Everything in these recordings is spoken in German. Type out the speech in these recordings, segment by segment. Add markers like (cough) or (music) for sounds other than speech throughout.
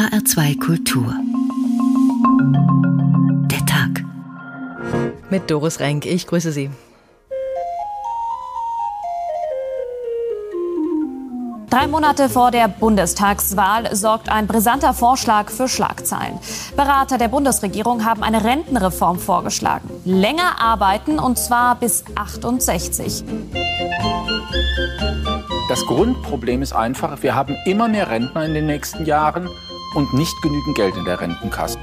HR2 Kultur. Der Tag. Mit Doris Renk. Ich grüße Sie. Drei Monate vor der Bundestagswahl sorgt ein brisanter Vorschlag für Schlagzeilen. Berater der Bundesregierung haben eine Rentenreform vorgeschlagen. Länger arbeiten und zwar bis 68. Das Grundproblem ist einfach, wir haben immer mehr Rentner in den nächsten Jahren und nicht genügend Geld in der Rentenkasse.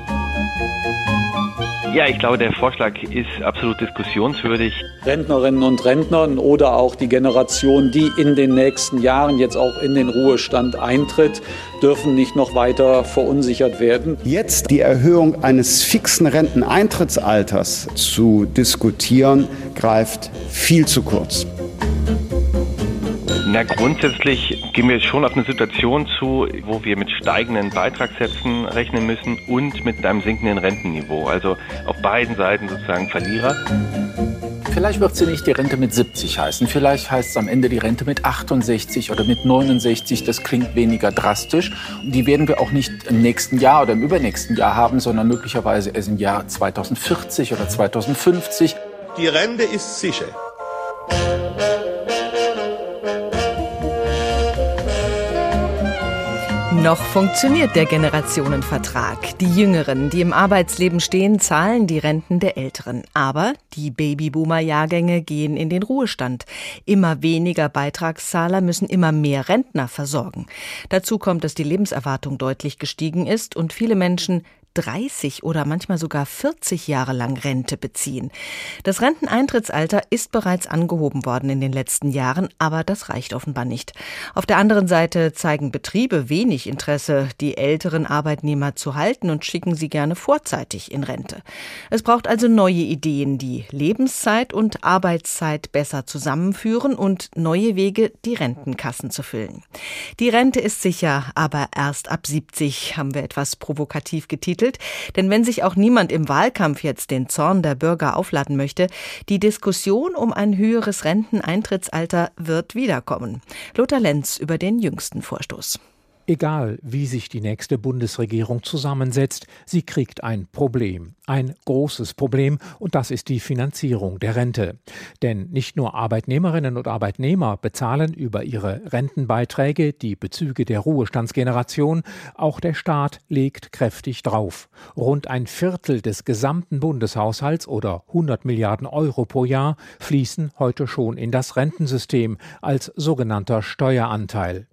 Ja, ich glaube, der Vorschlag ist absolut diskussionswürdig. Rentnerinnen und Rentner oder auch die Generation, die in den nächsten Jahren jetzt auch in den Ruhestand eintritt, dürfen nicht noch weiter verunsichert werden. Jetzt die Erhöhung eines fixen Renteneintrittsalters zu diskutieren, greift viel zu kurz. Na, grundsätzlich gehen wir schon auf eine Situation zu, wo wir mit steigenden Beitragssätzen rechnen müssen und mit einem sinkenden Rentenniveau. Also auf beiden Seiten sozusagen Verlierer. Vielleicht wird sie nicht die Rente mit 70 heißen. Vielleicht heißt es am Ende die Rente mit 68 oder mit 69. Das klingt weniger drastisch. Die werden wir auch nicht im nächsten Jahr oder im übernächsten Jahr haben, sondern möglicherweise erst im Jahr 2040 oder 2050. Die Rente ist sicher. Noch funktioniert der Generationenvertrag. Die Jüngeren, die im Arbeitsleben stehen, zahlen die Renten der Älteren. Aber die Babyboomer-Jahrgänge gehen in den Ruhestand. Immer weniger Beitragszahler müssen immer mehr Rentner versorgen. Dazu kommt, dass die Lebenserwartung deutlich gestiegen ist und viele Menschen 30 oder manchmal sogar 40 Jahre lang Rente beziehen. Das Renteneintrittsalter ist bereits angehoben worden in den letzten Jahren, aber das reicht offenbar nicht. Auf der anderen Seite zeigen Betriebe wenig Interesse, die älteren Arbeitnehmer zu halten und schicken sie gerne vorzeitig in Rente. Es braucht also neue Ideen, die Lebenszeit und Arbeitszeit besser zusammenführen und neue Wege, die Rentenkassen zu füllen. Die Rente ist sicher, aber erst ab 70, haben wir etwas provokativ getitelt entwickelt. Denn wenn sich auch niemand im Wahlkampf jetzt den Zorn der Bürger aufladen möchte, die Diskussion um ein höheres Renteneintrittsalter wird wiederkommen. Lothar Lenz über den jüngsten Vorstoß. Egal, wie sich die nächste Bundesregierung zusammensetzt, sie kriegt ein Problem, ein großes Problem, und das ist die Finanzierung der Rente. Denn nicht nur Arbeitnehmerinnen und Arbeitnehmer bezahlen über ihre Rentenbeiträge die Bezüge der Ruhestandsgeneration, auch der Staat legt kräftig drauf. Rund ein Viertel des gesamten Bundeshaushalts oder 100 Milliarden Euro pro Jahr fließen heute schon in das Rentensystem als sogenannter Steueranteil.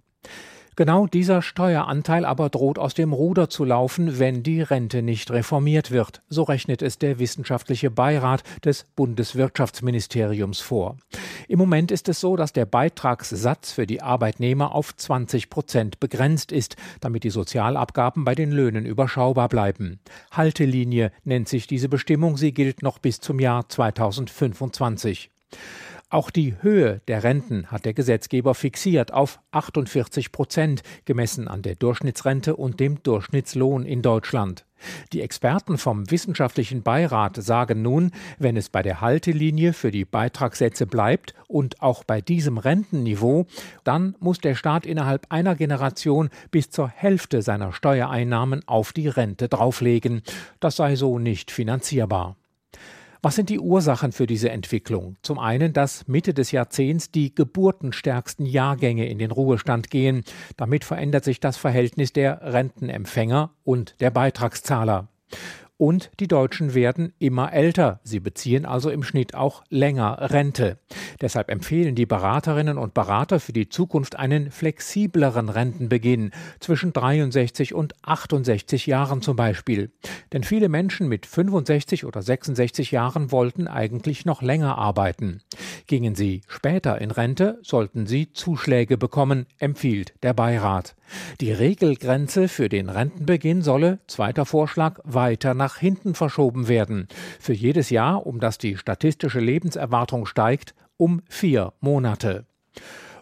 Genau dieser Steueranteil aber droht aus dem Ruder zu laufen, wenn die Rente nicht reformiert wird. So rechnet es der wissenschaftliche Beirat des Bundeswirtschaftsministeriums vor. Im Moment ist es so, dass der Beitragssatz für die Arbeitnehmer auf 20 Prozent begrenzt ist, damit die Sozialabgaben bei den Löhnen überschaubar bleiben. Haltelinie nennt sich diese Bestimmung. Sie gilt noch bis zum Jahr 2025. Auch die Höhe der Renten hat der Gesetzgeber fixiert auf 48 Prozent, gemessen an der Durchschnittsrente und dem Durchschnittslohn in Deutschland. Die Experten vom Wissenschaftlichen Beirat sagen nun, wenn es bei der Haltelinie für die Beitragssätze bleibt und auch bei diesem Rentenniveau, dann muss der Staat innerhalb einer Generation bis zur Hälfte seiner Steuereinnahmen auf die Rente drauflegen. Das sei so nicht finanzierbar. Was sind die Ursachen für diese Entwicklung? Zum einen, dass Mitte des Jahrzehnts die geburtenstärksten Jahrgänge in den Ruhestand gehen. Damit verändert sich das Verhältnis der Rentenempfänger und der Beitragszahler. Und die Deutschen werden immer älter. Sie beziehen also im Schnitt auch länger Rente. Deshalb empfehlen die Beraterinnen und Berater für die Zukunft einen flexibleren Rentenbeginn zwischen 63 und 68 Jahren zum Beispiel. Denn viele Menschen mit 65 oder 66 Jahren wollten eigentlich noch länger arbeiten. Gingen sie später in Rente, sollten sie Zuschläge bekommen, empfiehlt der Beirat. Die Regelgrenze für den Rentenbeginn solle, zweiter Vorschlag, weiter nach hinten verschoben werden. Für jedes Jahr, um das die statistische Lebenserwartung steigt, um vier Monate.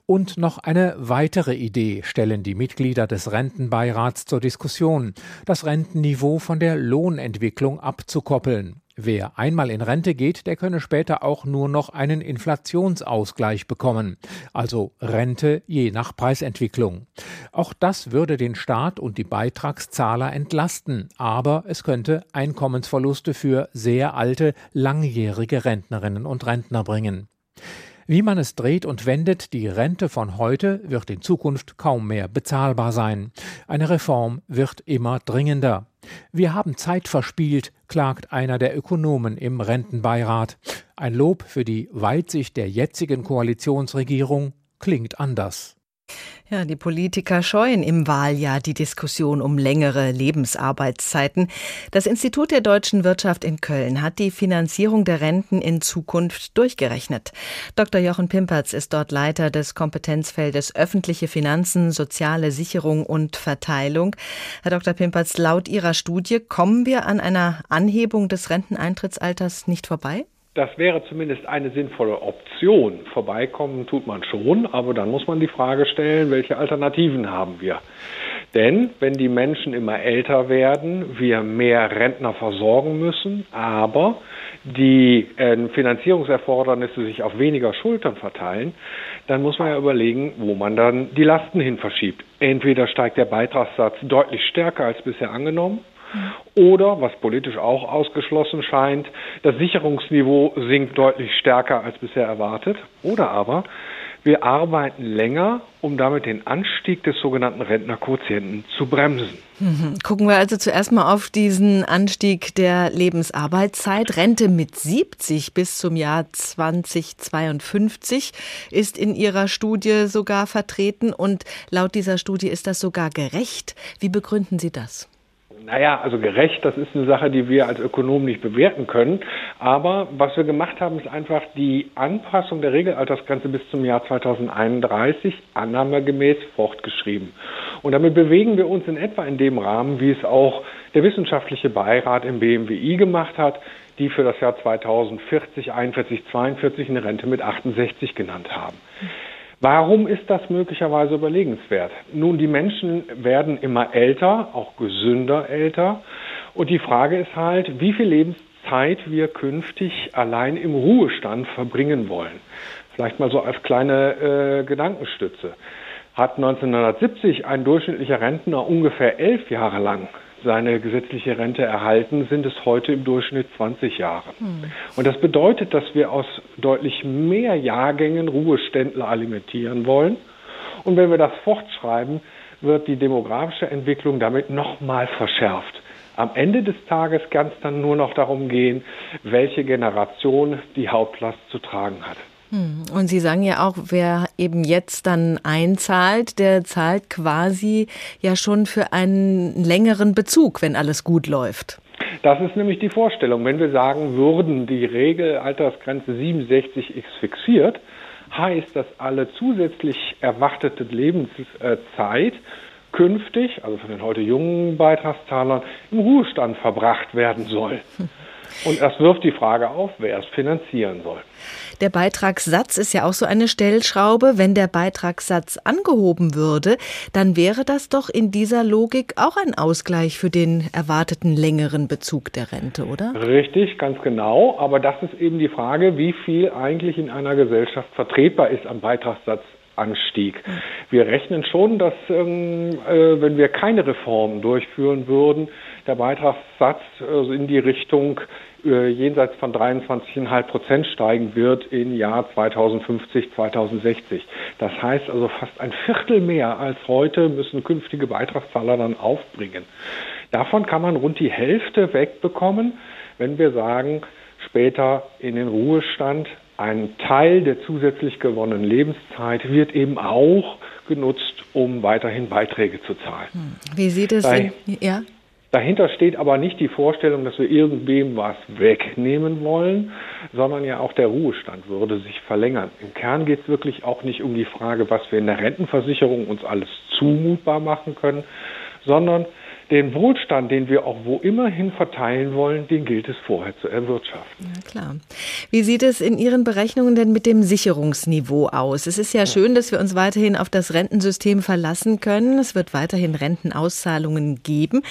Und noch eine weitere Idee stellen die Mitglieder des Rentenbeirats zur Diskussion, das Rentenniveau von der Lohnentwicklung abzukoppeln. Wer einmal in Rente geht, der könne später auch nur noch einen Inflationsausgleich bekommen, also Rente je nach Preisentwicklung. Auch das würde den Staat und die Beitragszahler entlasten, aber es könnte Einkommensverluste für sehr alte, langjährige Rentnerinnen und Rentner bringen. Wie man es dreht und wendet, die Rente von heute wird in Zukunft kaum mehr bezahlbar sein. Eine Reform wird immer dringender. Wir haben Zeit verspielt, klagt einer der Ökonomen im Rentenbeirat. Ein Lob für die Weitsicht der jetzigen Koalitionsregierung klingt anders. Ja, die Politiker scheuen im Wahljahr die Diskussion um längere Lebensarbeitszeiten. Das Institut der deutschen Wirtschaft in Köln hat die Finanzierung der Renten in Zukunft durchgerechnet. Dr. Jochen Pimperz ist dort Leiter des Kompetenzfeldes öffentliche Finanzen, soziale Sicherung und Verteilung. Herr Dr. Pimperz, laut Ihrer Studie kommen wir an einer Anhebung des Renteneintrittsalters nicht vorbei? Das wäre zumindest eine sinnvolle Option. Vorbeikommen tut man schon, aber dann muss man die Frage stellen, welche Alternativen haben wir? Denn wenn die Menschen immer älter werden, wir mehr Rentner versorgen müssen, aber die äh, Finanzierungserfordernisse sich auf weniger Schultern verteilen, dann muss man ja überlegen, wo man dann die Lasten hin verschiebt. Entweder steigt der Beitragssatz deutlich stärker als bisher angenommen, oder, was politisch auch ausgeschlossen scheint, das Sicherungsniveau sinkt deutlich stärker als bisher erwartet. Oder aber, wir arbeiten länger, um damit den Anstieg des sogenannten Rentnerquotienten zu bremsen. Mhm. Gucken wir also zuerst mal auf diesen Anstieg der Lebensarbeitszeit. Rente mit 70 bis zum Jahr 2052 ist in Ihrer Studie sogar vertreten und laut dieser Studie ist das sogar gerecht. Wie begründen Sie das? Naja, also gerecht, das ist eine Sache, die wir als Ökonomen nicht bewerten können. Aber was wir gemacht haben, ist einfach die Anpassung der Regelaltersgrenze bis zum Jahr 2031 annahmegemäß fortgeschrieben. Und damit bewegen wir uns in etwa in dem Rahmen, wie es auch der wissenschaftliche Beirat im BMWI gemacht hat, die für das Jahr 2040, 41, 42 eine Rente mit 68 genannt haben. Warum ist das möglicherweise überlegenswert? Nun, die Menschen werden immer älter, auch gesünder älter. Und die Frage ist halt, wie viel Lebenszeit wir künftig allein im Ruhestand verbringen wollen. Vielleicht mal so als kleine äh, Gedankenstütze. Hat 1970 ein durchschnittlicher Rentner ungefähr elf Jahre lang seine gesetzliche Rente erhalten, sind es heute im Durchschnitt 20 Jahre. Hm. Und das bedeutet, dass wir aus deutlich mehr Jahrgängen Ruheständler alimentieren wollen. Und wenn wir das fortschreiben, wird die demografische Entwicklung damit nochmal verschärft. Am Ende des Tages kann es dann nur noch darum gehen, welche Generation die Hauptlast zu tragen hat. Hm. Und Sie sagen ja auch, wer eben jetzt dann einzahlt, der zahlt quasi ja schon für einen längeren Bezug, wenn alles gut läuft. Das ist nämlich die Vorstellung. Wenn wir sagen würden, die Regelaltersgrenze 67 ist fixiert, heißt, dass alle zusätzlich erwartete Lebenszeit künftig, also von den heute jungen Beitragszahlern, im Ruhestand verbracht werden soll. (laughs) Und das wirft die Frage auf, wer es finanzieren soll. Der Beitragssatz ist ja auch so eine Stellschraube. Wenn der Beitragssatz angehoben würde, dann wäre das doch in dieser Logik auch ein Ausgleich für den erwarteten längeren Bezug der Rente, oder? Richtig, ganz genau. Aber das ist eben die Frage, wie viel eigentlich in einer Gesellschaft vertretbar ist am Beitragssatz Anstieg. Wir rechnen schon, dass ähm, äh, wenn wir keine Reformen durchführen würden, der Beitragssatz äh, in die Richtung äh, jenseits von 23,5 Prozent steigen wird im Jahr 2050, 2060. Das heißt also fast ein Viertel mehr als heute müssen künftige Beitragszahler dann aufbringen. Davon kann man rund die Hälfte wegbekommen, wenn wir sagen, später in den Ruhestand ein Teil der zusätzlich gewonnenen Lebenszeit wird eben auch genutzt, um weiterhin Beiträge zu zahlen. Hm. Wie sieht es denn? Ja? Dahinter steht aber nicht die Vorstellung, dass wir irgendwem was wegnehmen wollen, sondern ja auch der Ruhestand würde sich verlängern. Im Kern geht es wirklich auch nicht um die Frage, was wir in der Rentenversicherung uns alles zumutbar machen können, sondern den Wohlstand, den wir auch wo immerhin verteilen wollen, den gilt es vorher zu erwirtschaften. Ja, klar. Wie sieht es in Ihren Berechnungen denn mit dem Sicherungsniveau aus? Es ist ja schön, dass wir uns weiterhin auf das Rentensystem verlassen können. Es wird weiterhin Rentenauszahlungen geben.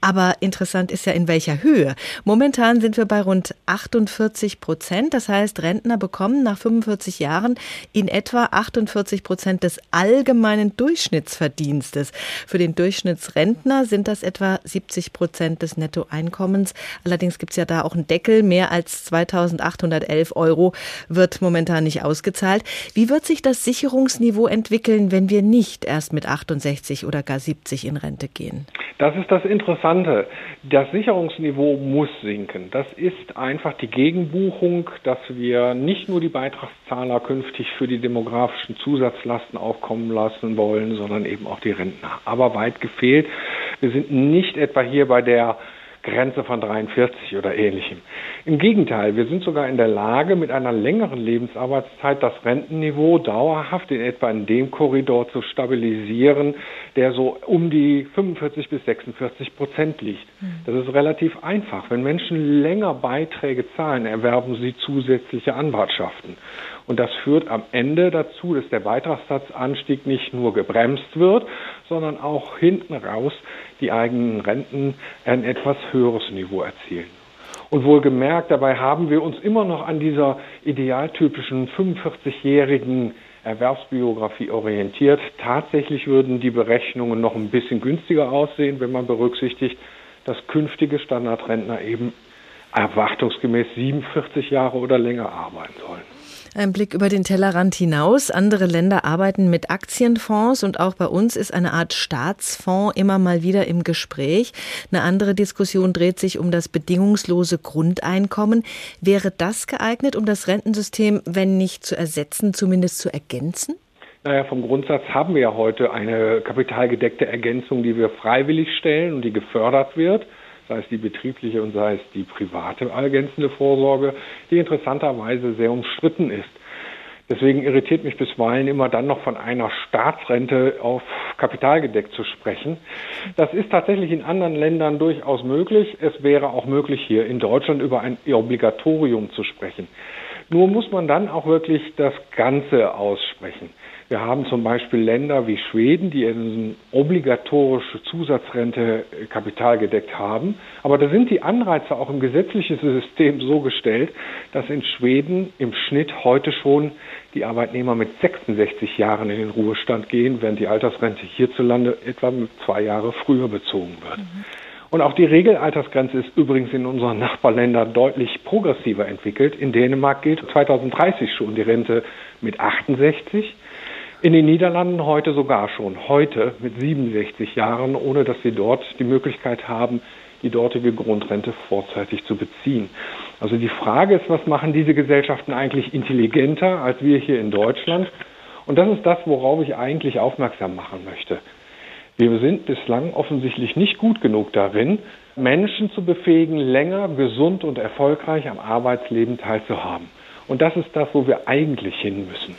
Aber interessant ist ja, in welcher Höhe. Momentan sind wir bei rund 48 Prozent. Das heißt, Rentner bekommen nach 45 Jahren in etwa 48 Prozent des allgemeinen Durchschnittsverdienstes. Für den Durchschnittsrentner sind das etwa 70 Prozent des Nettoeinkommens. Allerdings gibt es ja da auch einen Deckel. Mehr als 2811 Euro wird momentan nicht ausgezahlt. Wie wird sich das Sicherungsniveau entwickeln, wenn wir nicht erst mit 68 oder gar 70 in Rente gehen? Das ist das Interessante. Das Sicherungsniveau muss sinken. Das ist einfach die Gegenbuchung, dass wir nicht nur die Beitragszahler künftig für die demografischen Zusatzlasten aufkommen lassen wollen, sondern eben auch die Rentner. Aber weit gefehlt. Wir sind nicht etwa hier bei der Grenze von 43 oder ähnlichem. Im Gegenteil, wir sind sogar in der Lage, mit einer längeren Lebensarbeitszeit das Rentenniveau dauerhaft in etwa in dem Korridor zu stabilisieren, der so um die 45 bis 46 Prozent liegt. Hm. Das ist relativ einfach. Wenn Menschen länger Beiträge zahlen, erwerben sie zusätzliche Anwartschaften. Und das führt am Ende dazu, dass der Beitragssatzanstieg nicht nur gebremst wird, sondern auch hinten raus die eigenen Renten ein etwas höheres Niveau erzielen. Und wohlgemerkt, dabei haben wir uns immer noch an dieser idealtypischen 45-jährigen Erwerbsbiografie orientiert. Tatsächlich würden die Berechnungen noch ein bisschen günstiger aussehen, wenn man berücksichtigt, dass künftige Standardrentner eben erwartungsgemäß 47 Jahre oder länger arbeiten sollen. Ein Blick über den Tellerrand hinaus. Andere Länder arbeiten mit Aktienfonds und auch bei uns ist eine Art Staatsfonds immer mal wieder im Gespräch. Eine andere Diskussion dreht sich um das bedingungslose Grundeinkommen. Wäre das geeignet, um das Rentensystem, wenn nicht zu ersetzen, zumindest zu ergänzen? Naja, vom Grundsatz haben wir ja heute eine kapitalgedeckte Ergänzung, die wir freiwillig stellen und die gefördert wird sei es die betriebliche und sei es die private ergänzende Vorsorge, die interessanterweise sehr umstritten ist. Deswegen irritiert mich bisweilen immer dann noch von einer Staatsrente auf kapitalgedeckt zu sprechen. Das ist tatsächlich in anderen Ländern durchaus möglich. Es wäre auch möglich, hier in Deutschland über ein Obligatorium zu sprechen. Nur muss man dann auch wirklich das Ganze aussprechen. Wir haben zum Beispiel Länder wie Schweden, die eine obligatorische Zusatzrente äh, kapitalgedeckt haben. Aber da sind die Anreize auch im gesetzlichen System so gestellt, dass in Schweden im Schnitt heute schon die Arbeitnehmer mit 66 Jahren in den Ruhestand gehen, während die Altersrente hierzulande etwa zwei Jahre früher bezogen wird. Mhm. Und auch die Regelaltersgrenze ist übrigens in unseren Nachbarländern deutlich progressiver entwickelt. In Dänemark gilt 2030 schon die Rente mit 68. In den Niederlanden heute sogar schon, heute mit 67 Jahren, ohne dass sie dort die Möglichkeit haben, die dortige Grundrente vorzeitig zu beziehen. Also die Frage ist, was machen diese Gesellschaften eigentlich intelligenter als wir hier in Deutschland? Und das ist das, worauf ich eigentlich aufmerksam machen möchte. Wir sind bislang offensichtlich nicht gut genug darin, Menschen zu befähigen, länger gesund und erfolgreich am Arbeitsleben teilzuhaben. Und das ist das, wo wir eigentlich hin müssen.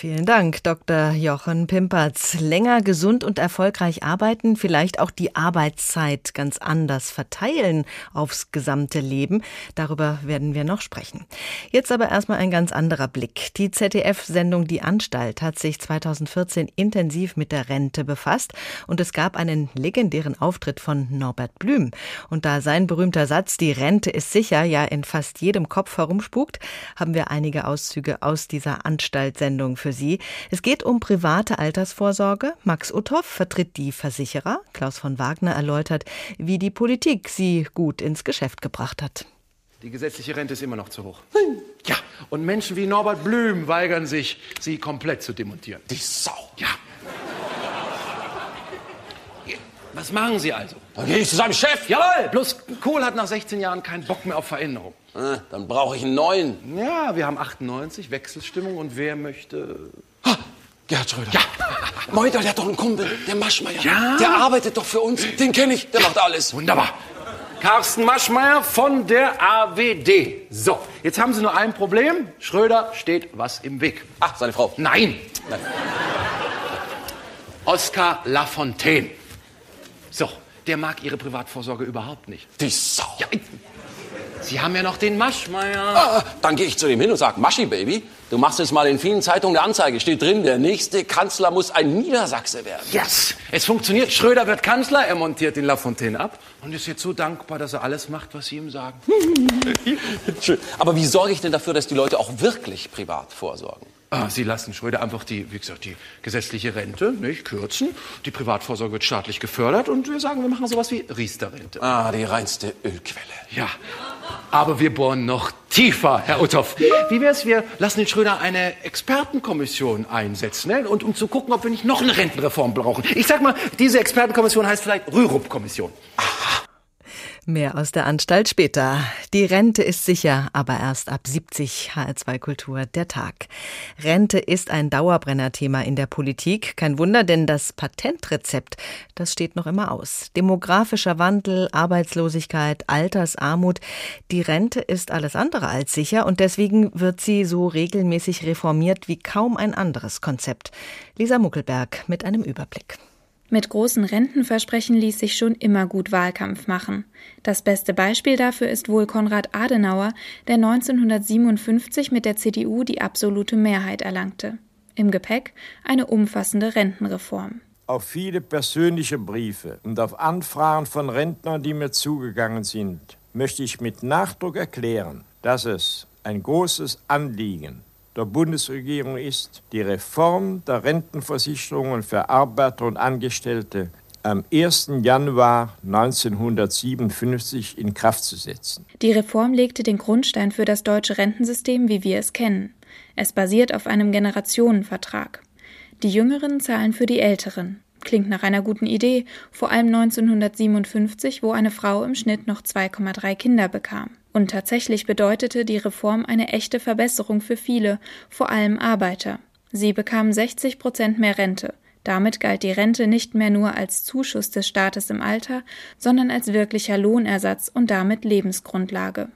Vielen Dank, Dr. Jochen Pimpertz. Länger gesund und erfolgreich arbeiten, vielleicht auch die Arbeitszeit ganz anders verteilen aufs gesamte Leben. Darüber werden wir noch sprechen. Jetzt aber erstmal ein ganz anderer Blick. Die ZDF-Sendung Die Anstalt hat sich 2014 intensiv mit der Rente befasst und es gab einen legendären Auftritt von Norbert Blüm. Und da sein berühmter Satz, die Rente ist sicher, ja in fast jedem Kopf herumspukt, haben wir einige Auszüge aus dieser Anstaltsendung für für Sie. Es geht um private Altersvorsorge. Max Uthoff vertritt die Versicherer. Klaus von Wagner erläutert, wie die Politik sie gut ins Geschäft gebracht hat. Die gesetzliche Rente ist immer noch zu hoch. Ja, und Menschen wie Norbert Blüm weigern sich, sie komplett zu demontieren. Die Sau. Ja. Was machen Sie also? Dann gehe ich zu seinem Chef. Jawohl, bloß Kohl hat nach 16 Jahren keinen Bock mehr auf Veränderung. Ah, dann brauche ich einen neuen. Ja, wir haben 98, Wechselstimmung und wer möchte... Ah, Gerhard Schröder. Ja. Meudel, der hat doch einen Kumpel, der Maschmeier. Ja. Der arbeitet doch für uns. Den kenne ich, der macht alles. Wunderbar. Carsten Maschmeyer von der AWD. So, jetzt haben Sie nur ein Problem. Schröder steht was im Weg. Ach, seine Frau. Nein. Nein. Oskar Lafontaine. So, der mag Ihre Privatvorsorge überhaupt nicht. Die Sau. Ja, Sie haben ja noch den Maschmeier. Ah, dann gehe ich zu dem hin und sage, Maschi, Baby, du machst jetzt mal in vielen Zeitungen eine Anzeige. Steht drin, der nächste Kanzler muss ein Niedersachse werden. Yes, es funktioniert. Schröder wird Kanzler, er montiert den Lafontaine ab und ist jetzt so dankbar, dass er alles macht, was Sie ihm sagen. (laughs) Schön. Aber wie sorge ich denn dafür, dass die Leute auch wirklich privat vorsorgen? Ah, Sie lassen Schröder einfach die, wie gesagt, die gesetzliche Rente nicht kürzen. Die Privatvorsorge wird staatlich gefördert und wir sagen, wir machen sowas wie Riester-Rente. Ah, die reinste Ölquelle. Ja, aber wir bohren noch tiefer, Herr Uthoff. Wie wär's, wir lassen den Schröder eine Expertenkommission einsetzen, ne? und um zu gucken, ob wir nicht noch eine Rentenreform brauchen. Ich sag mal, diese Expertenkommission heißt vielleicht Rürup-Kommission. Mehr aus der Anstalt später. Die Rente ist sicher, aber erst ab 70. HR2 Kultur der Tag. Rente ist ein Dauerbrenner-Thema in der Politik. Kein Wunder, denn das Patentrezept, das steht noch immer aus. Demografischer Wandel, Arbeitslosigkeit, Altersarmut. Die Rente ist alles andere als sicher und deswegen wird sie so regelmäßig reformiert wie kaum ein anderes Konzept. Lisa Muckelberg mit einem Überblick. Mit großen Rentenversprechen ließ sich schon immer gut Wahlkampf machen. Das beste Beispiel dafür ist wohl Konrad Adenauer, der 1957 mit der CDU die absolute Mehrheit erlangte. Im Gepäck eine umfassende Rentenreform. Auf viele persönliche Briefe und auf Anfragen von Rentnern, die mir zugegangen sind, möchte ich mit Nachdruck erklären, dass es ein großes Anliegen der Bundesregierung ist, die Reform der Rentenversicherungen für Arbeiter und Angestellte am 1. Januar 1957 in Kraft zu setzen. Die Reform legte den Grundstein für das deutsche Rentensystem, wie wir es kennen. Es basiert auf einem Generationenvertrag. Die Jüngeren zahlen für die Älteren. Klingt nach einer guten Idee, vor allem 1957, wo eine Frau im Schnitt noch 2,3 Kinder bekam. Und tatsächlich bedeutete die Reform eine echte Verbesserung für viele, vor allem Arbeiter. Sie bekamen 60 Prozent mehr Rente. Damit galt die Rente nicht mehr nur als Zuschuss des Staates im Alter, sondern als wirklicher Lohnersatz und damit Lebensgrundlage.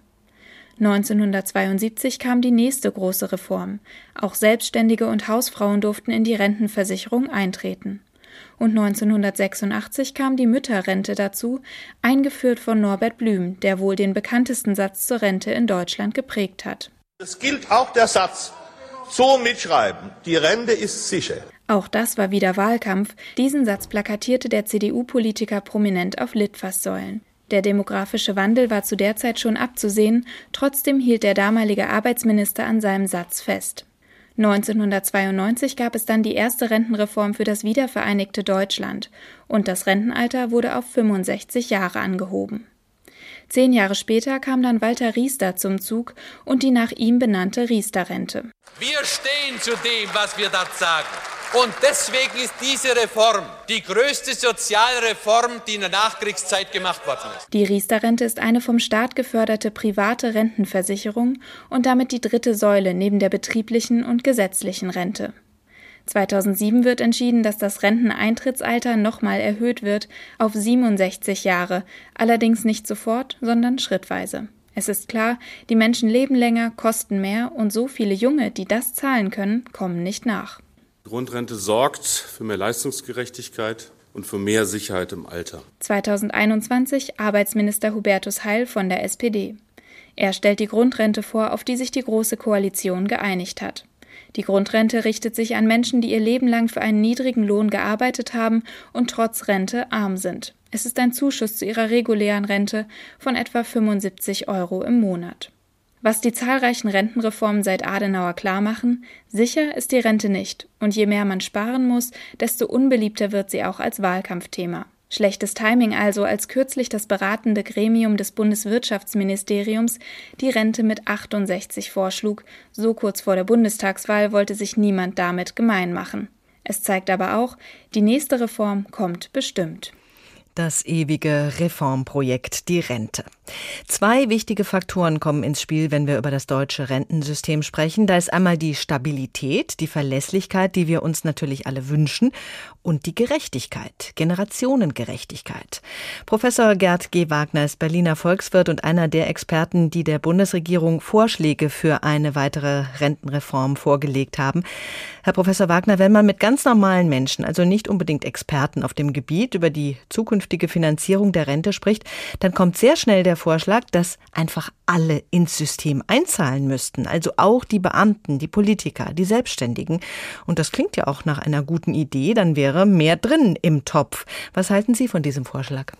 1972 kam die nächste große Reform. Auch Selbstständige und Hausfrauen durften in die Rentenversicherung eintreten und 1986 kam die Mütterrente dazu, eingeführt von Norbert Blüm, der wohl den bekanntesten Satz zur Rente in Deutschland geprägt hat. Es gilt auch der Satz, so mitschreiben, die Rente ist sicher. Auch das war wieder Wahlkampf. Diesen Satz plakatierte der CDU-Politiker prominent auf Litfaßsäulen. Der demografische Wandel war zu der Zeit schon abzusehen, trotzdem hielt der damalige Arbeitsminister an seinem Satz fest. 1992 gab es dann die erste Rentenreform für das wiedervereinigte Deutschland und das Rentenalter wurde auf 65 Jahre angehoben. Zehn Jahre später kam dann Walter Riester zum Zug und die nach ihm benannte Riester-Rente. Wir stehen zu dem, was wir dort sagen. Und deswegen ist diese Reform die größte Sozialreform, die in der Nachkriegszeit gemacht worden ist. Die Riester-Rente ist eine vom Staat geförderte private Rentenversicherung und damit die dritte Säule neben der betrieblichen und gesetzlichen Rente. 2007 wird entschieden, dass das Renteneintrittsalter nochmal erhöht wird auf 67 Jahre, allerdings nicht sofort, sondern schrittweise. Es ist klar, die Menschen leben länger, kosten mehr und so viele Junge, die das zahlen können, kommen nicht nach. Grundrente sorgt für mehr Leistungsgerechtigkeit und für mehr Sicherheit im Alter. 2021 Arbeitsminister Hubertus Heil von der SPD. Er stellt die Grundrente vor, auf die sich die Große Koalition geeinigt hat. Die Grundrente richtet sich an Menschen, die ihr Leben lang für einen niedrigen Lohn gearbeitet haben und trotz Rente arm sind. Es ist ein Zuschuss zu ihrer regulären Rente von etwa 75 Euro im Monat. Was die zahlreichen Rentenreformen seit Adenauer klar machen, sicher ist die Rente nicht, und je mehr man sparen muss, desto unbeliebter wird sie auch als Wahlkampfthema. Schlechtes Timing also, als kürzlich das beratende Gremium des Bundeswirtschaftsministeriums die Rente mit 68 vorschlug, so kurz vor der Bundestagswahl wollte sich niemand damit gemein machen. Es zeigt aber auch, die nächste Reform kommt bestimmt. Das ewige Reformprojekt, die Rente. Zwei wichtige Faktoren kommen ins Spiel, wenn wir über das deutsche Rentensystem sprechen. Da ist einmal die Stabilität, die Verlässlichkeit, die wir uns natürlich alle wünschen, und die Gerechtigkeit, Generationengerechtigkeit. Professor Gerd G. Wagner ist Berliner Volkswirt und einer der Experten, die der Bundesregierung Vorschläge für eine weitere Rentenreform vorgelegt haben. Herr Professor Wagner, wenn man mit ganz normalen Menschen, also nicht unbedingt Experten auf dem Gebiet, über die Zukunft künftige Finanzierung der Rente spricht, dann kommt sehr schnell der Vorschlag, dass einfach alle ins System einzahlen müssten, also auch die Beamten, die Politiker, die Selbstständigen. Und das klingt ja auch nach einer guten Idee, dann wäre mehr drin im Topf. Was halten Sie von diesem Vorschlag?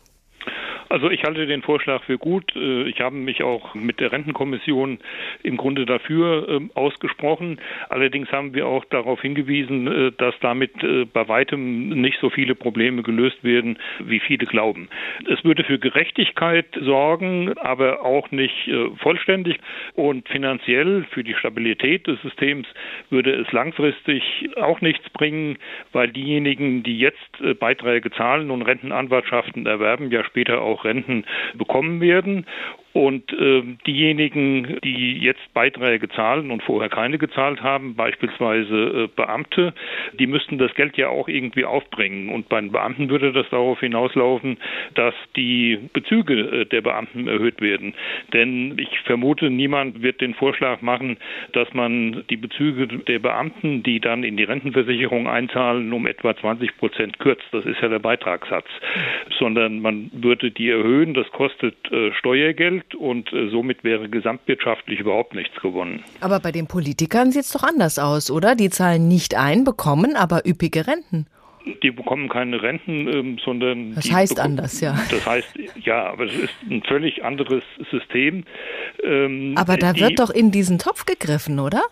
Also ich halte den Vorschlag für gut. Äh, ich habe mich auch mit der Rentenkommission im Grunde dafür ähm, ausgesprochen. Allerdings haben wir auch darauf hingewiesen, äh, dass damit äh, bei weitem nicht so viele Probleme gelöst werden, wie viele glauben. Es würde für Gerechtigkeit sorgen, aber auch nicht vollständig. Und finanziell für die Stabilität des Systems würde es langfristig auch nichts bringen, weil diejenigen, die jetzt Beiträge zahlen und Rentenanwartschaften erwerben, ja später auch Renten bekommen werden. Und äh, diejenigen, die jetzt Beiträge zahlen und vorher keine gezahlt haben, beispielsweise äh, Beamte, die müssten das Geld ja auch irgendwie aufbringen. Und bei den Beamten würde das darauf hinauslaufen, dass die Bezüge äh, der Beamten erhöht werden. Denn ich vermute, niemand wird den Vorschlag machen, dass man die Bezüge der Beamten, die dann in die Rentenversicherung einzahlen, um etwa 20 Prozent kürzt. Das ist ja der Beitragssatz. Sondern man würde die erhöhen. Das kostet äh, Steuergeld Geld und äh, somit wäre gesamtwirtschaftlich überhaupt nichts gewonnen. Aber bei den Politikern sieht es doch anders aus, oder? Die zahlen nicht ein, bekommen aber üppige Renten. Die bekommen keine Renten, ähm, sondern. Das heißt anders, ja. Das heißt, ja, aber es ist ein völlig anderes System. Ähm, aber da wird doch in diesen Topf gegriffen, oder?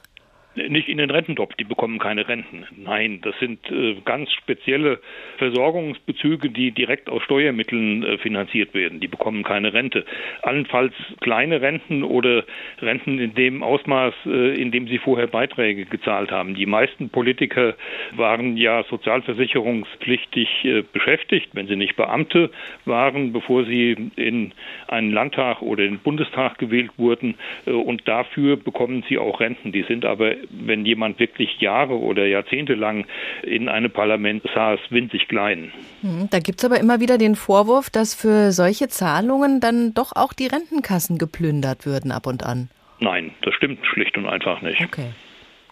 Nicht in den Rententopf, die bekommen keine Renten. Nein, das sind äh, ganz spezielle Versorgungsbezüge, die direkt aus Steuermitteln äh, finanziert werden. Die bekommen keine Rente. Allenfalls kleine Renten oder Renten in dem Ausmaß, äh, in dem sie vorher Beiträge gezahlt haben. Die meisten Politiker waren ja sozialversicherungspflichtig beschäftigt, wenn sie nicht Beamte waren, bevor sie in einen Landtag oder den Bundestag gewählt wurden. Und dafür bekommen sie auch Renten. Die sind aber wenn jemand wirklich Jahre oder Jahrzehnte lang in einem Parlament saß, winzig klein. Hm, da gibt es aber immer wieder den Vorwurf, dass für solche Zahlungen dann doch auch die Rentenkassen geplündert würden ab und an. Nein, das stimmt schlicht und einfach nicht. Okay.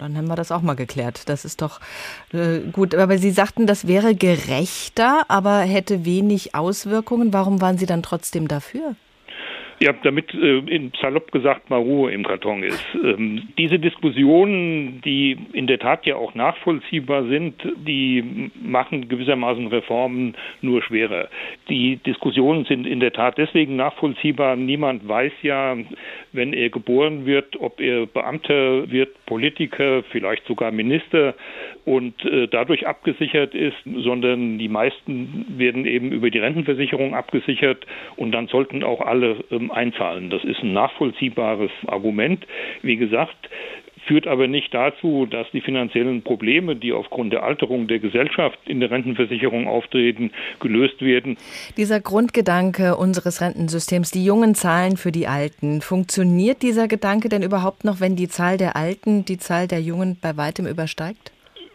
Dann haben wir das auch mal geklärt. Das ist doch äh, gut. Aber Sie sagten, das wäre gerechter, aber hätte wenig Auswirkungen. Warum waren Sie dann trotzdem dafür? Ja, damit äh, in salopp gesagt mal Ruhe im Karton ist. Ähm, diese Diskussionen, die in der Tat ja auch nachvollziehbar sind, die machen gewissermaßen Reformen nur schwerer. Die Diskussionen sind in der Tat deswegen nachvollziehbar. Niemand weiß ja, wenn er geboren wird, ob er Beamter wird, Politiker, vielleicht sogar Minister und äh, dadurch abgesichert ist, sondern die meisten werden eben über die Rentenversicherung abgesichert und dann sollten auch alle ähm, einzahlen. Das ist ein nachvollziehbares Argument. Wie gesagt, führt aber nicht dazu, dass die finanziellen Probleme, die aufgrund der Alterung der Gesellschaft in der Rentenversicherung auftreten, gelöst werden. Dieser Grundgedanke unseres Rentensystems, die Jungen zahlen für die Alten, funktioniert dieser Gedanke denn überhaupt noch, wenn die Zahl der Alten die Zahl der Jungen bei weitem übersteigt?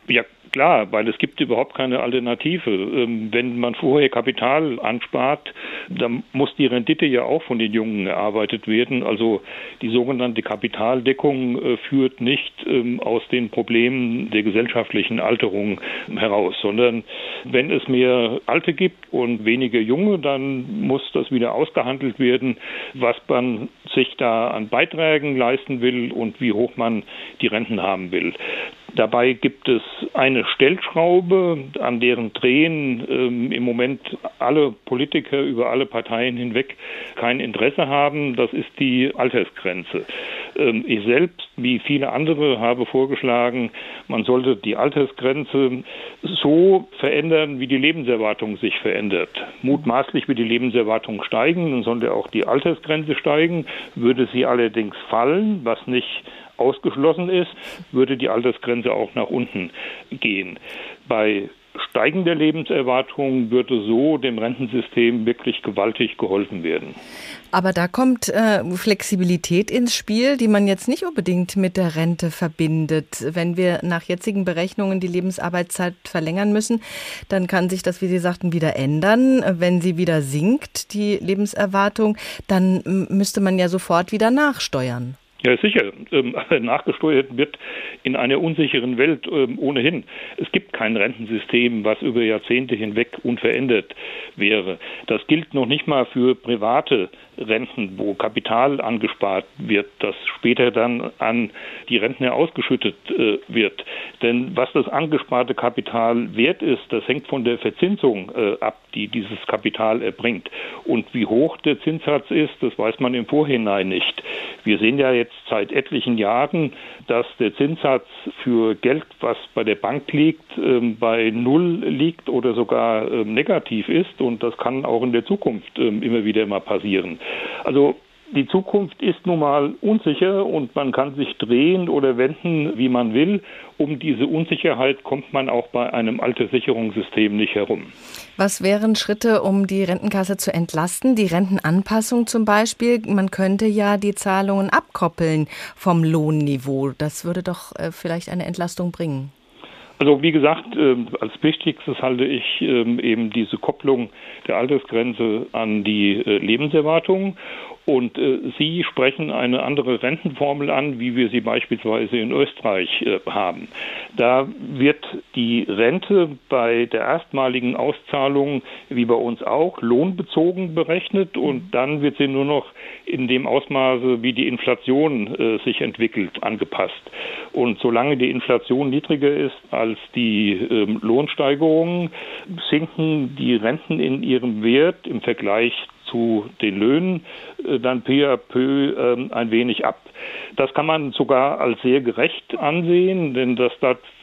Ja, klar, weil es gibt überhaupt keine Alternative. Ähm, wenn man vorher Kapital anspart, dann muss die Rendite ja auch von den Jungen erarbeitet werden. Also die sogenannte Kapitaldeckung äh, führt nicht ähm, aus den Problemen der gesellschaftlichen Alterung heraus, sondern wenn es mehr Alte gibt und weniger Junge, dann muss das wieder ausgehandelt werden, was man sich da an Beiträgen leisten will und wie hoch man die Renten haben will. Dabei gibt es eine Stellschraube, an deren Drehen ähm, im Moment alle Politiker über alle Parteien hinweg kein Interesse haben. Das ist die Altersgrenze. Ähm, ich selbst, wie viele andere, habe vorgeschlagen, man sollte die Altersgrenze so verändern, wie die Lebenserwartung sich verändert. Mutmaßlich wird die Lebenserwartung steigen, dann sollte auch die Altersgrenze steigen. Würde sie allerdings fallen, was nicht ausgeschlossen ist, würde die Altersgrenze auch nach unten gehen. Bei steigender Lebenserwartung würde so dem Rentensystem wirklich gewaltig geholfen werden. Aber da kommt äh, Flexibilität ins Spiel, die man jetzt nicht unbedingt mit der Rente verbindet. Wenn wir nach jetzigen Berechnungen die Lebensarbeitszeit verlängern müssen, dann kann sich das, wie Sie sagten, wieder ändern. Wenn sie wieder sinkt, die Lebenserwartung, dann müsste man ja sofort wieder nachsteuern. Ja, sicher. Ähm, (laughs) nachgesteuert wird in einer unsicheren Welt ähm, ohnehin. Es gibt kein Rentensystem, was über Jahrzehnte hinweg unverändert wäre. Das gilt noch nicht mal für private Renten, wo Kapital angespart wird, das später dann an die Rentner ausgeschüttet äh, wird. Denn was das angesparte Kapital wert ist, das hängt von der Verzinsung äh, ab, die dieses Kapital erbringt. Und wie hoch der Zinssatz ist, das weiß man im Vorhinein nicht. Wir sehen ja jetzt seit etlichen Jahren, dass der Zinssatz für Geld, was bei der Bank liegt, äh, bei Null liegt oder sogar ähm, negativ ist. Und das kann auch in der Zukunft ähm, immer wieder mal passieren. Also die Zukunft ist nun mal unsicher und man kann sich drehen oder wenden, wie man will. Um diese Unsicherheit kommt man auch bei einem Alterssicherungssystem nicht herum. Was wären Schritte, um die Rentenkasse zu entlasten? Die Rentenanpassung zum Beispiel. Man könnte ja die Zahlungen abkoppeln vom Lohnniveau. Das würde doch äh, vielleicht eine Entlastung bringen. Also wie gesagt, äh, als wichtigstes halte ich äh, eben diese Kopplung der Altersgrenze an die äh, Lebenserwartung. Und äh, Sie sprechen eine andere Rentenformel an, wie wir sie beispielsweise in Österreich äh, haben. Da wird die Rente bei der erstmaligen Auszahlung, wie bei uns auch, lohnbezogen berechnet und dann wird sie nur noch in dem Ausmaße, wie die Inflation äh, sich entwickelt, angepasst. Und solange die Inflation niedriger ist als die ähm, Lohnsteigerungen, sinken die Renten in ihrem Wert im Vergleich zu den Löhnen äh, dann peu à peu äh, ein wenig ab. Das kann man sogar als sehr gerecht ansehen, denn das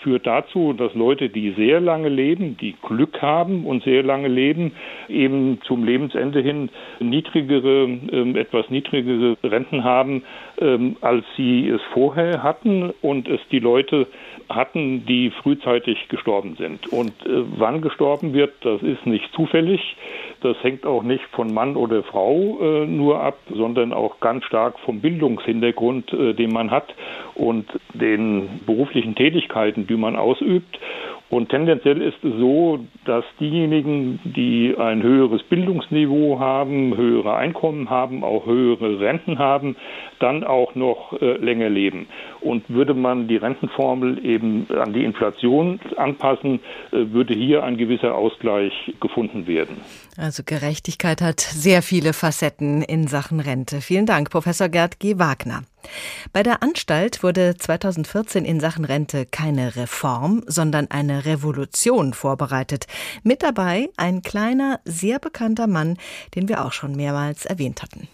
führt dazu, dass Leute, die sehr lange leben, die Glück haben und sehr lange leben, eben zum Lebensende hin niedrigere, äh, etwas niedrigere Renten haben, ähm, als sie es vorher hatten und es die Leute hatten, die frühzeitig gestorben sind. Und äh, wann gestorben wird, das ist nicht zufällig. Das hängt auch nicht von Mann oder Frau äh, nur ab, sondern auch ganz stark vom Bildungshintergrund, äh, den man hat und den beruflichen Tätigkeiten, die man ausübt. Und tendenziell ist es so, dass diejenigen, die ein höheres Bildungsniveau haben, höhere Einkommen haben, auch höhere Renten haben, dann auch noch äh, länger leben. Und würde man die Rentenformel eben an die Inflation anpassen, äh, würde hier ein gewisser Ausgleich gefunden werden. Also Gerechtigkeit hat sehr viele Facetten in Sachen Rente. Vielen Dank, Professor Gerd G. Wagner. Bei der Anstalt wurde 2014 in Sachen Rente keine Reform, sondern eine Revolution vorbereitet. Mit dabei ein kleiner, sehr bekannter Mann, den wir auch schon mehrmals erwähnt hatten.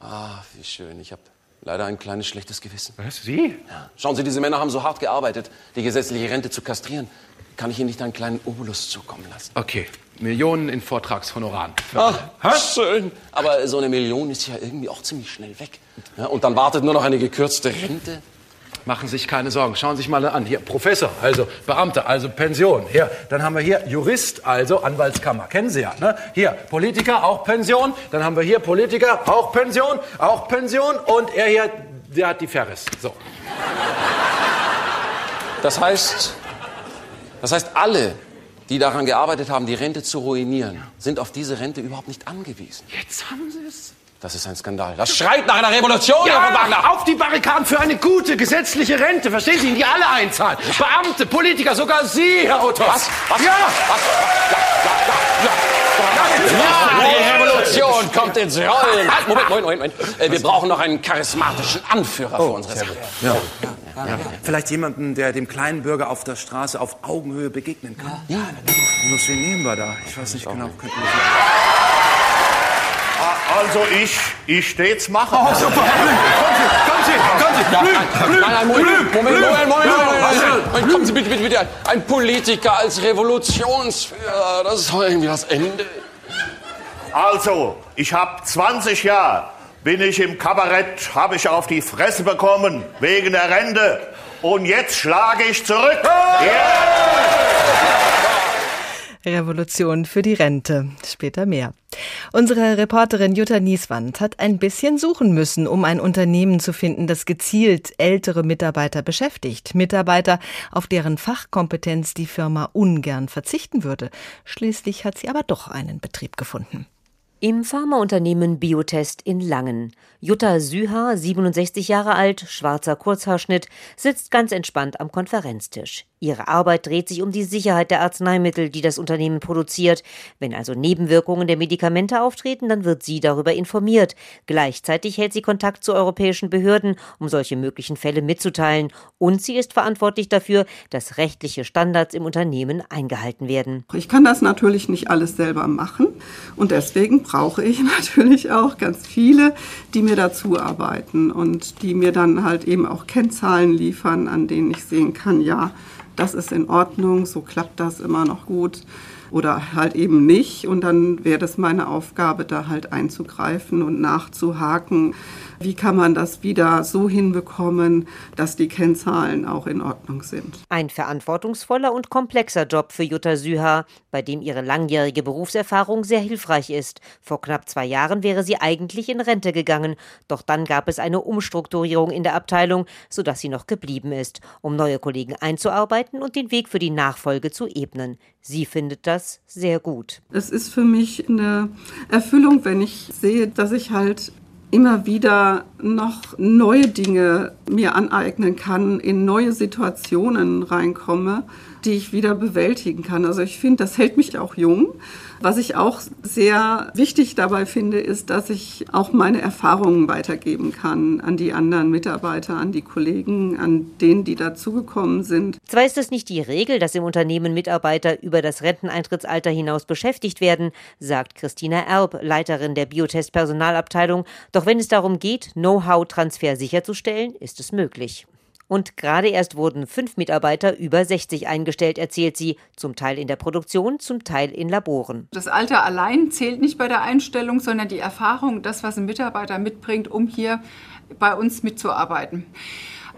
Ah, wie schön. Ich habe leider ein kleines schlechtes Gewissen. Was, Sie? Ja. Schauen Sie, diese Männer haben so hart gearbeitet, die gesetzliche Rente zu kastrieren. Kann ich Ihnen nicht einen kleinen Obolus zukommen lassen? Okay. Millionen in Vortragshonoraren. Ach, schön. Aber so eine Million ist ja irgendwie auch ziemlich schnell weg. Ja, und dann wartet nur noch eine gekürzte Rente. Machen Sie sich keine Sorgen. Schauen Sie sich mal an. Hier, Professor, also Beamter, also Pension. Hier, dann haben wir hier Jurist, also Anwaltskammer. Kennen Sie ja, ne? Hier, Politiker, auch Pension. Dann haben wir hier Politiker, auch Pension, auch Pension. Und er hier, der hat die Ferris. So. Das heißt, das heißt, alle, die daran gearbeitet haben, die Rente zu ruinieren, sind auf diese Rente überhaupt nicht angewiesen. Jetzt haben Sie es. Das ist ein Skandal. Das schreit nach einer Revolution, ja, Herr Wagner. Auf die Barrikaden für eine gute gesetzliche Rente. Verstehen Sie, die alle einzahlen. Ja. Beamte, Politiker, sogar Sie, Herr Otto. Was? Was? Ja. Was? Ja, ja, die Revolution kommt ins Rollen. (laughs) Moment, Moment, Moment. Moment. Wir brauchen noch einen charismatischen Anführer oh, für unsere Sache. Ja. Ja. Vielleicht jemanden, der dem kleinen Bürger auf der Straße auf Augenhöhe begegnen kann. Ja, Nur wen nehmen wir da? Ich weiß nicht genau. Könnten wir also ich, ich stets mache. Oh, super. Kommen Sie, kommen Sie, kommen Sie. Blüm, Nein, nein, Moment, Moment, Moment, Moment, Moment, Moment. Kommen Sie bitte, bitte, bitte. Ein Politiker als Revolutionsführer, das ist doch irgendwie das Ende. Also, ich habe 20 Jahre, bin ich im Kabarett, habe ich auf die Fresse bekommen, wegen der Rente. Und jetzt schlage ich zurück. Yeah! Revolution für die Rente. Später mehr. Unsere Reporterin Jutta Nieswand hat ein bisschen suchen müssen, um ein Unternehmen zu finden, das gezielt ältere Mitarbeiter beschäftigt. Mitarbeiter, auf deren Fachkompetenz die Firma ungern verzichten würde. Schließlich hat sie aber doch einen Betrieb gefunden. Im Pharmaunternehmen Biotest in Langen. Jutta Süha, 67 Jahre alt, schwarzer Kurzhaarschnitt, sitzt ganz entspannt am Konferenztisch. Ihre Arbeit dreht sich um die Sicherheit der Arzneimittel, die das Unternehmen produziert. Wenn also Nebenwirkungen der Medikamente auftreten, dann wird sie darüber informiert. Gleichzeitig hält sie Kontakt zu europäischen Behörden, um solche möglichen Fälle mitzuteilen. Und sie ist verantwortlich dafür, dass rechtliche Standards im Unternehmen eingehalten werden. Ich kann das natürlich nicht alles selber machen. Und deswegen brauche ich (laughs) natürlich auch ganz viele, die mir dazu arbeiten und die mir dann halt eben auch Kennzahlen liefern, an denen ich sehen kann, ja, das ist in Ordnung, so klappt das immer noch gut oder halt eben nicht. Und dann wäre es meine Aufgabe, da halt einzugreifen und nachzuhaken. Wie kann man das wieder so hinbekommen, dass die Kennzahlen auch in Ordnung sind? Ein verantwortungsvoller und komplexer Job für Jutta Süha, bei dem ihre langjährige Berufserfahrung sehr hilfreich ist. Vor knapp zwei Jahren wäre sie eigentlich in Rente gegangen, doch dann gab es eine Umstrukturierung in der Abteilung, sodass sie noch geblieben ist, um neue Kollegen einzuarbeiten und den Weg für die Nachfolge zu ebnen. Sie findet das sehr gut. Es ist für mich eine Erfüllung, wenn ich sehe, dass ich halt immer wieder noch neue Dinge mir aneignen kann, in neue Situationen reinkomme, die ich wieder bewältigen kann. Also ich finde, das hält mich auch jung. Was ich auch sehr wichtig dabei finde, ist, dass ich auch meine Erfahrungen weitergeben kann an die anderen Mitarbeiter, an die Kollegen, an denen, die dazugekommen sind. Zwar ist es nicht die Regel, dass im Unternehmen Mitarbeiter über das Renteneintrittsalter hinaus beschäftigt werden, sagt Christina Erb, Leiterin der Biotest-Personalabteilung. Doch wenn es darum geht, Know-how-Transfer sicherzustellen, ist es möglich. Und gerade erst wurden fünf Mitarbeiter über 60 eingestellt, erzählt sie, zum Teil in der Produktion, zum Teil in Laboren. Das Alter allein zählt nicht bei der Einstellung, sondern die Erfahrung, das, was ein Mitarbeiter mitbringt, um hier bei uns mitzuarbeiten.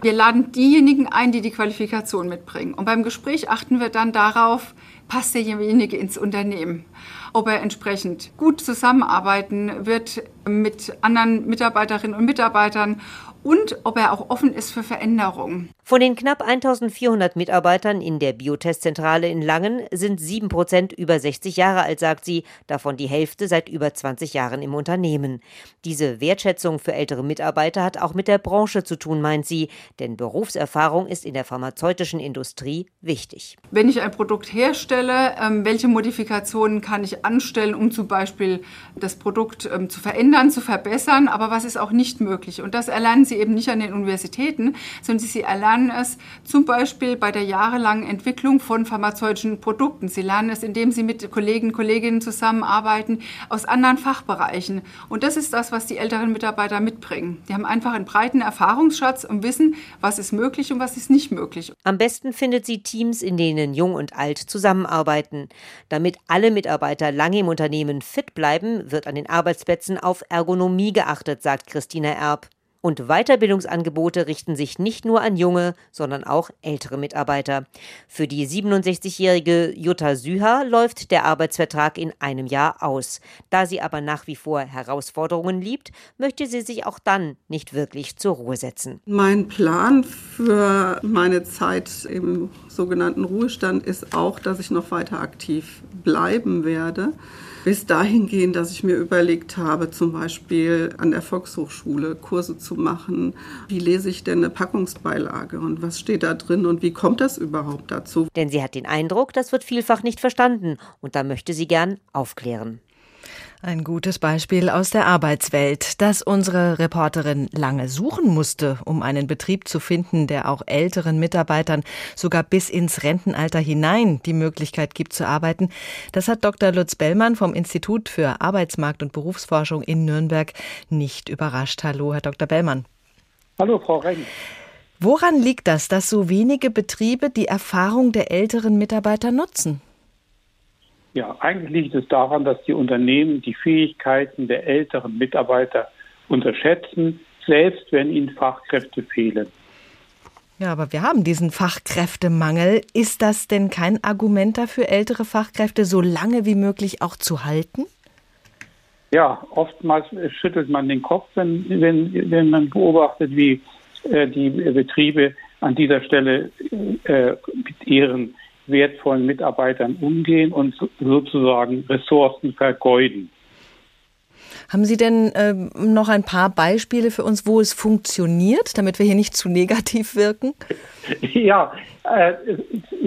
Wir laden diejenigen ein, die die Qualifikation mitbringen. Und beim Gespräch achten wir dann darauf, passt derjenige ins Unternehmen ob er entsprechend gut zusammenarbeiten wird mit anderen Mitarbeiterinnen und Mitarbeitern und ob er auch offen ist für Veränderungen. Von den knapp 1400 Mitarbeitern in der Biotestzentrale in Langen sind sieben Prozent über 60 Jahre alt, sagt sie, davon die Hälfte seit über 20 Jahren im Unternehmen. Diese Wertschätzung für ältere Mitarbeiter hat auch mit der Branche zu tun, meint sie, denn Berufserfahrung ist in der pharmazeutischen Industrie wichtig. Wenn ich ein Produkt herstelle, ähm, welche Modifikationen kann ich anstellen, um zum Beispiel das Produkt ähm, zu verändern, zu verbessern, aber was ist auch nicht möglich? Und das erlernen sie eben nicht an den Universitäten, sondern sie erlernen es zum Beispiel bei der jahrelangen Entwicklung von pharmazeutischen Produkten. Sie lernen es, indem sie mit Kollegen und Kolleginnen zusammenarbeiten aus anderen Fachbereichen. Und das ist das, was die älteren Mitarbeiter mitbringen. Die haben einfach einen breiten Erfahrungsschatz und wissen, was ist möglich und was ist nicht möglich. Am besten findet sie Teams, in denen Jung und Alt zusammenarbeiten. Damit alle Mitarbeiter lange im Unternehmen fit bleiben, wird an den Arbeitsplätzen auf Ergonomie geachtet, sagt Christina Erb. Und Weiterbildungsangebote richten sich nicht nur an junge, sondern auch ältere Mitarbeiter. Für die 67-jährige Jutta Süha läuft der Arbeitsvertrag in einem Jahr aus. Da sie aber nach wie vor Herausforderungen liebt, möchte sie sich auch dann nicht wirklich zur Ruhe setzen. Mein Plan für meine Zeit im sogenannten Ruhestand ist auch, dass ich noch weiter aktiv bleiben werde bis dahin gehen, dass ich mir überlegt habe, zum Beispiel an der Volkshochschule Kurse zu machen. Wie lese ich denn eine Packungsbeilage und was steht da drin und wie kommt das überhaupt dazu? Denn sie hat den Eindruck, das wird vielfach nicht verstanden und da möchte sie gern aufklären. Ein gutes Beispiel aus der Arbeitswelt, dass unsere Reporterin lange suchen musste, um einen Betrieb zu finden, der auch älteren Mitarbeitern sogar bis ins Rentenalter hinein die Möglichkeit gibt zu arbeiten. Das hat Dr. Lutz Bellmann vom Institut für Arbeitsmarkt und Berufsforschung in Nürnberg nicht überrascht. Hallo, Herr Dr. Bellmann. Hallo, Frau Renn. Woran liegt das, dass so wenige Betriebe die Erfahrung der älteren Mitarbeiter nutzen? Ja, eigentlich liegt es daran, dass die Unternehmen die Fähigkeiten der älteren Mitarbeiter unterschätzen, selbst wenn ihnen Fachkräfte fehlen. Ja, aber wir haben diesen Fachkräftemangel. Ist das denn kein Argument dafür, ältere Fachkräfte so lange wie möglich auch zu halten? Ja, oftmals schüttelt man den Kopf, wenn, wenn, wenn man beobachtet, wie äh, die Betriebe an dieser Stelle äh, mit ihren wertvollen Mitarbeitern umgehen und sozusagen Ressourcen vergeuden. Haben Sie denn äh, noch ein paar Beispiele für uns, wo es funktioniert, damit wir hier nicht zu negativ wirken? (laughs) Ja, äh,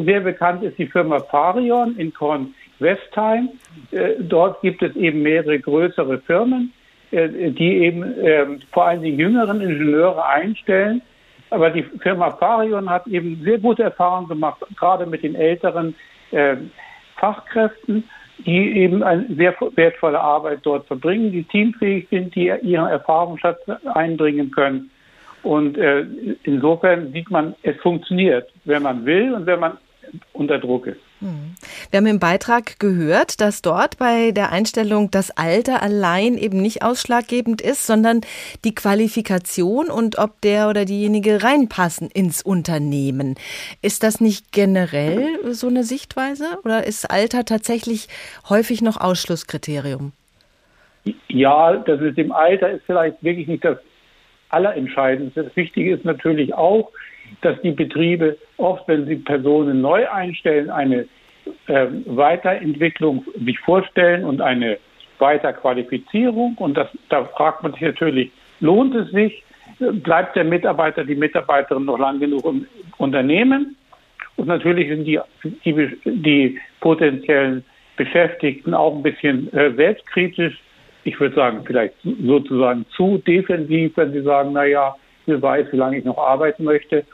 sehr bekannt ist die Firma Farion in Kornwestheim. Äh, dort gibt es eben mehrere größere Firmen, äh, die eben ähm, vor allem die jüngeren Ingenieure einstellen. Aber die Firma Farion hat eben sehr gute Erfahrungen gemacht, gerade mit den älteren äh, Fachkräften die eben eine sehr wertvolle Arbeit dort verbringen, die teamfähig sind, die ihren Erfahrungsschatz einbringen können. Und äh, insofern sieht man, es funktioniert, wenn man will und wenn man unter Druck ist. Hm. Wir haben im Beitrag gehört, dass dort bei der Einstellung das Alter allein eben nicht ausschlaggebend ist, sondern die Qualifikation und ob der oder diejenige reinpassen ins Unternehmen. Ist das nicht generell so eine Sichtweise oder ist Alter tatsächlich häufig noch Ausschlusskriterium? Ja, das ist im Alter ist vielleicht wirklich nicht das Allerentscheidendste. Das Wichtige ist natürlich auch, dass die Betriebe oft, wenn sie Personen neu einstellen, eine äh, Weiterentwicklung sich vorstellen und eine Weiterqualifizierung. Und das, da fragt man sich natürlich, lohnt es sich? Bleibt der Mitarbeiter, die Mitarbeiterin noch lang genug im Unternehmen? Und natürlich sind die, die, die potenziellen Beschäftigten auch ein bisschen äh, selbstkritisch. Ich würde sagen, vielleicht sozusagen zu defensiv, wenn sie sagen, na wer weiß, wie lange ich noch arbeiten möchte.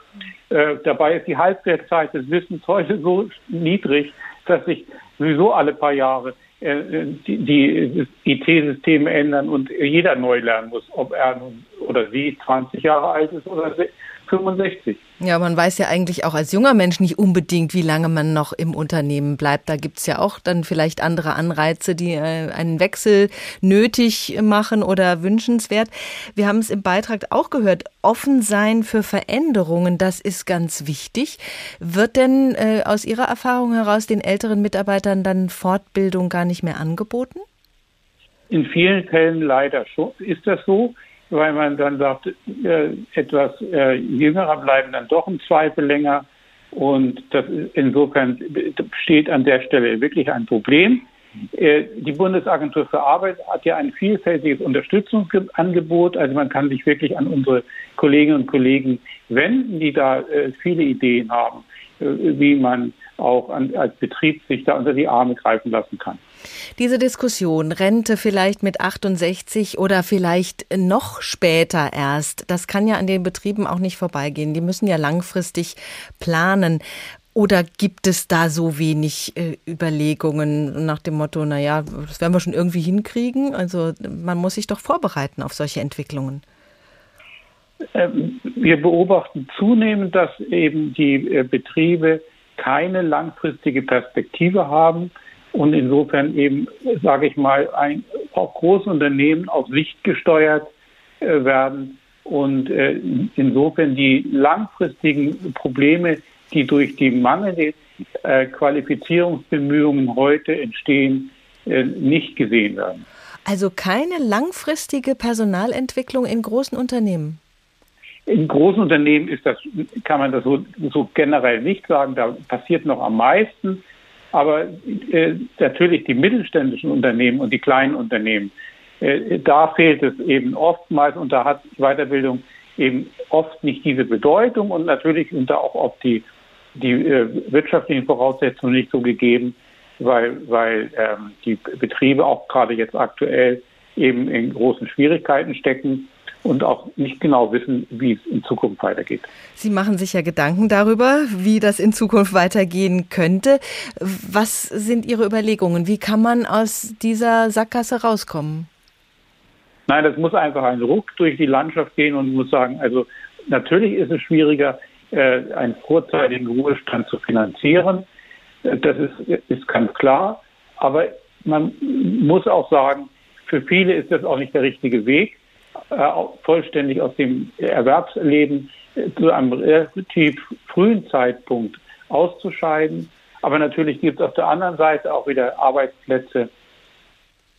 Äh, dabei ist die Halbwertszeit des Wissens heute so niedrig, dass sich sowieso alle paar Jahre äh, die, die IT-Systeme ändern und jeder neu lernen muss, ob er nun oder sie 20 Jahre alt ist oder 65. Ja, man weiß ja eigentlich auch als junger Mensch nicht unbedingt, wie lange man noch im Unternehmen bleibt. Da gibt's ja auch dann vielleicht andere Anreize, die äh, einen Wechsel nötig machen oder wünschenswert. Wir haben es im Beitrag auch gehört, offen sein für Veränderungen, das ist ganz wichtig. Wird denn äh, aus Ihrer Erfahrung heraus den älteren Mitarbeitern dann Fortbildung gar nicht mehr angeboten? In vielen Fällen leider schon ist das so weil man dann sagt, äh, etwas äh, jüngerer bleiben dann doch im Zweifel länger. Und das, insofern besteht an der Stelle wirklich ein Problem. Äh, die Bundesagentur für Arbeit hat ja ein vielfältiges Unterstützungsangebot. Also man kann sich wirklich an unsere Kolleginnen und Kollegen wenden, die da äh, viele Ideen haben, äh, wie man auch als Betrieb sich da unter die Arme greifen lassen kann. Diese Diskussion, Rente vielleicht mit 68 oder vielleicht noch später erst, das kann ja an den Betrieben auch nicht vorbeigehen. Die müssen ja langfristig planen. Oder gibt es da so wenig äh, Überlegungen nach dem Motto, naja, das werden wir schon irgendwie hinkriegen? Also man muss sich doch vorbereiten auf solche Entwicklungen. Ähm, wir beobachten zunehmend, dass eben die äh, Betriebe keine langfristige Perspektive haben und insofern eben, sage ich mal, ein, auch große Unternehmen auf Sicht gesteuert äh, werden und äh, insofern die langfristigen Probleme, die durch die mangelnde äh, Qualifizierungsbemühungen heute entstehen, äh, nicht gesehen werden. Also keine langfristige Personalentwicklung in großen Unternehmen. In großen Unternehmen ist das, kann man das so, so generell nicht sagen. Da passiert noch am meisten. Aber äh, natürlich die mittelständischen Unternehmen und die kleinen Unternehmen, äh, da fehlt es eben oftmals und da hat Weiterbildung eben oft nicht diese Bedeutung und natürlich sind da auch oft die, die äh, wirtschaftlichen Voraussetzungen nicht so gegeben, weil, weil ähm, die Betriebe auch gerade jetzt aktuell eben in großen Schwierigkeiten stecken und auch nicht genau wissen, wie es in Zukunft weitergeht. Sie machen sich ja Gedanken darüber, wie das in Zukunft weitergehen könnte. Was sind Ihre Überlegungen? Wie kann man aus dieser Sackgasse rauskommen? Nein, das muss einfach ein Ruck durch die Landschaft gehen und muss sagen, also natürlich ist es schwieriger, äh, einen vorzeitigen Ruhestand zu finanzieren. Das ist, ist ganz klar. Aber man muss auch sagen, für viele ist das auch nicht der richtige Weg vollständig aus dem Erwerbsleben äh, zu einem relativ frühen Zeitpunkt auszuscheiden. Aber natürlich gibt es auf der anderen Seite auch wieder Arbeitsplätze,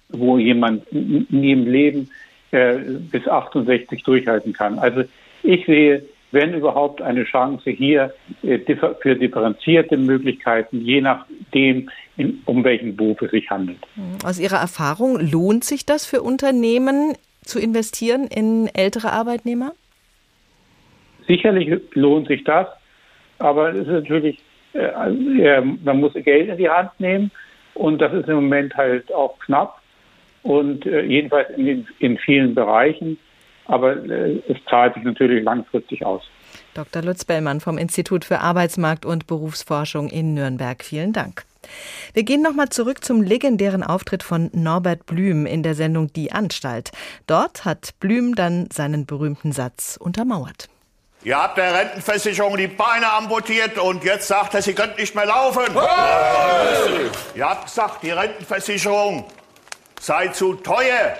wo jemand nie im Leben äh, bis 68 durchhalten kann. Also ich sehe wenn überhaupt eine Chance hier äh, für differenzierte Möglichkeiten, je nachdem, in, um welchen Beruf es sich handelt. Aus Ihrer Erfahrung lohnt sich das für Unternehmen zu investieren in ältere Arbeitnehmer? Sicherlich lohnt sich das, aber es ist natürlich, äh, man muss Geld in die Hand nehmen und das ist im Moment halt auch knapp und äh, jedenfalls in, in vielen Bereichen aber äh, es zahlt sich natürlich langfristig aus. Dr. Lutz Bellmann vom Institut für Arbeitsmarkt und Berufsforschung in Nürnberg. Vielen Dank. Wir gehen nochmal zurück zum legendären Auftritt von Norbert Blüm in der Sendung Die Anstalt. Dort hat Blüm dann seinen berühmten Satz untermauert. Ihr habt der Rentenversicherung die Beine amputiert und jetzt sagt er, sie könnt nicht mehr laufen. Hey! Ihr habt gesagt, die Rentenversicherung sei zu teuer.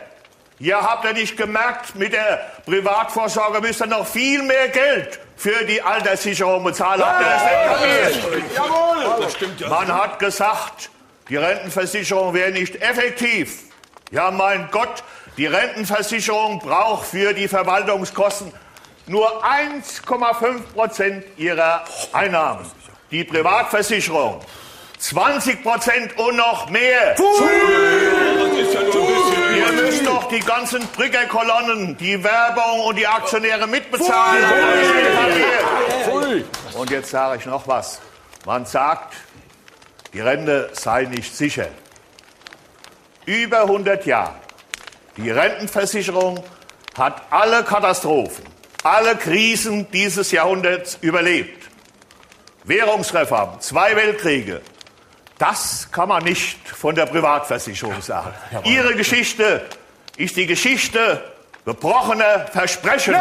Ihr habt ja nicht gemerkt, mit der Privatvorsorge müsst ihr noch viel mehr Geld für die Alterssicherung bezahlen. Habt ihr das nicht kapiert? Jawohl! Das stimmt ja. Man hat gesagt, die Rentenversicherung wäre nicht effektiv. Ja, mein Gott, die Rentenversicherung braucht für die Verwaltungskosten nur 1,5 Prozent ihrer Einnahmen. Die Privatversicherung 20 Prozent und noch mehr. Pfui! Das die ganzen Brückerkolonnen, die Werbung und die Aktionäre mitbezahlen. Pfui! Und jetzt sage ich noch was. Man sagt, die Rente sei nicht sicher. Über 100 Jahre. Die Rentenversicherung hat alle Katastrophen, alle Krisen dieses Jahrhunderts überlebt. Währungsreform, zwei Weltkriege, das kann man nicht von der Privatversicherung sagen. Ihre Geschichte ist die Geschichte gebrochener Versprechen.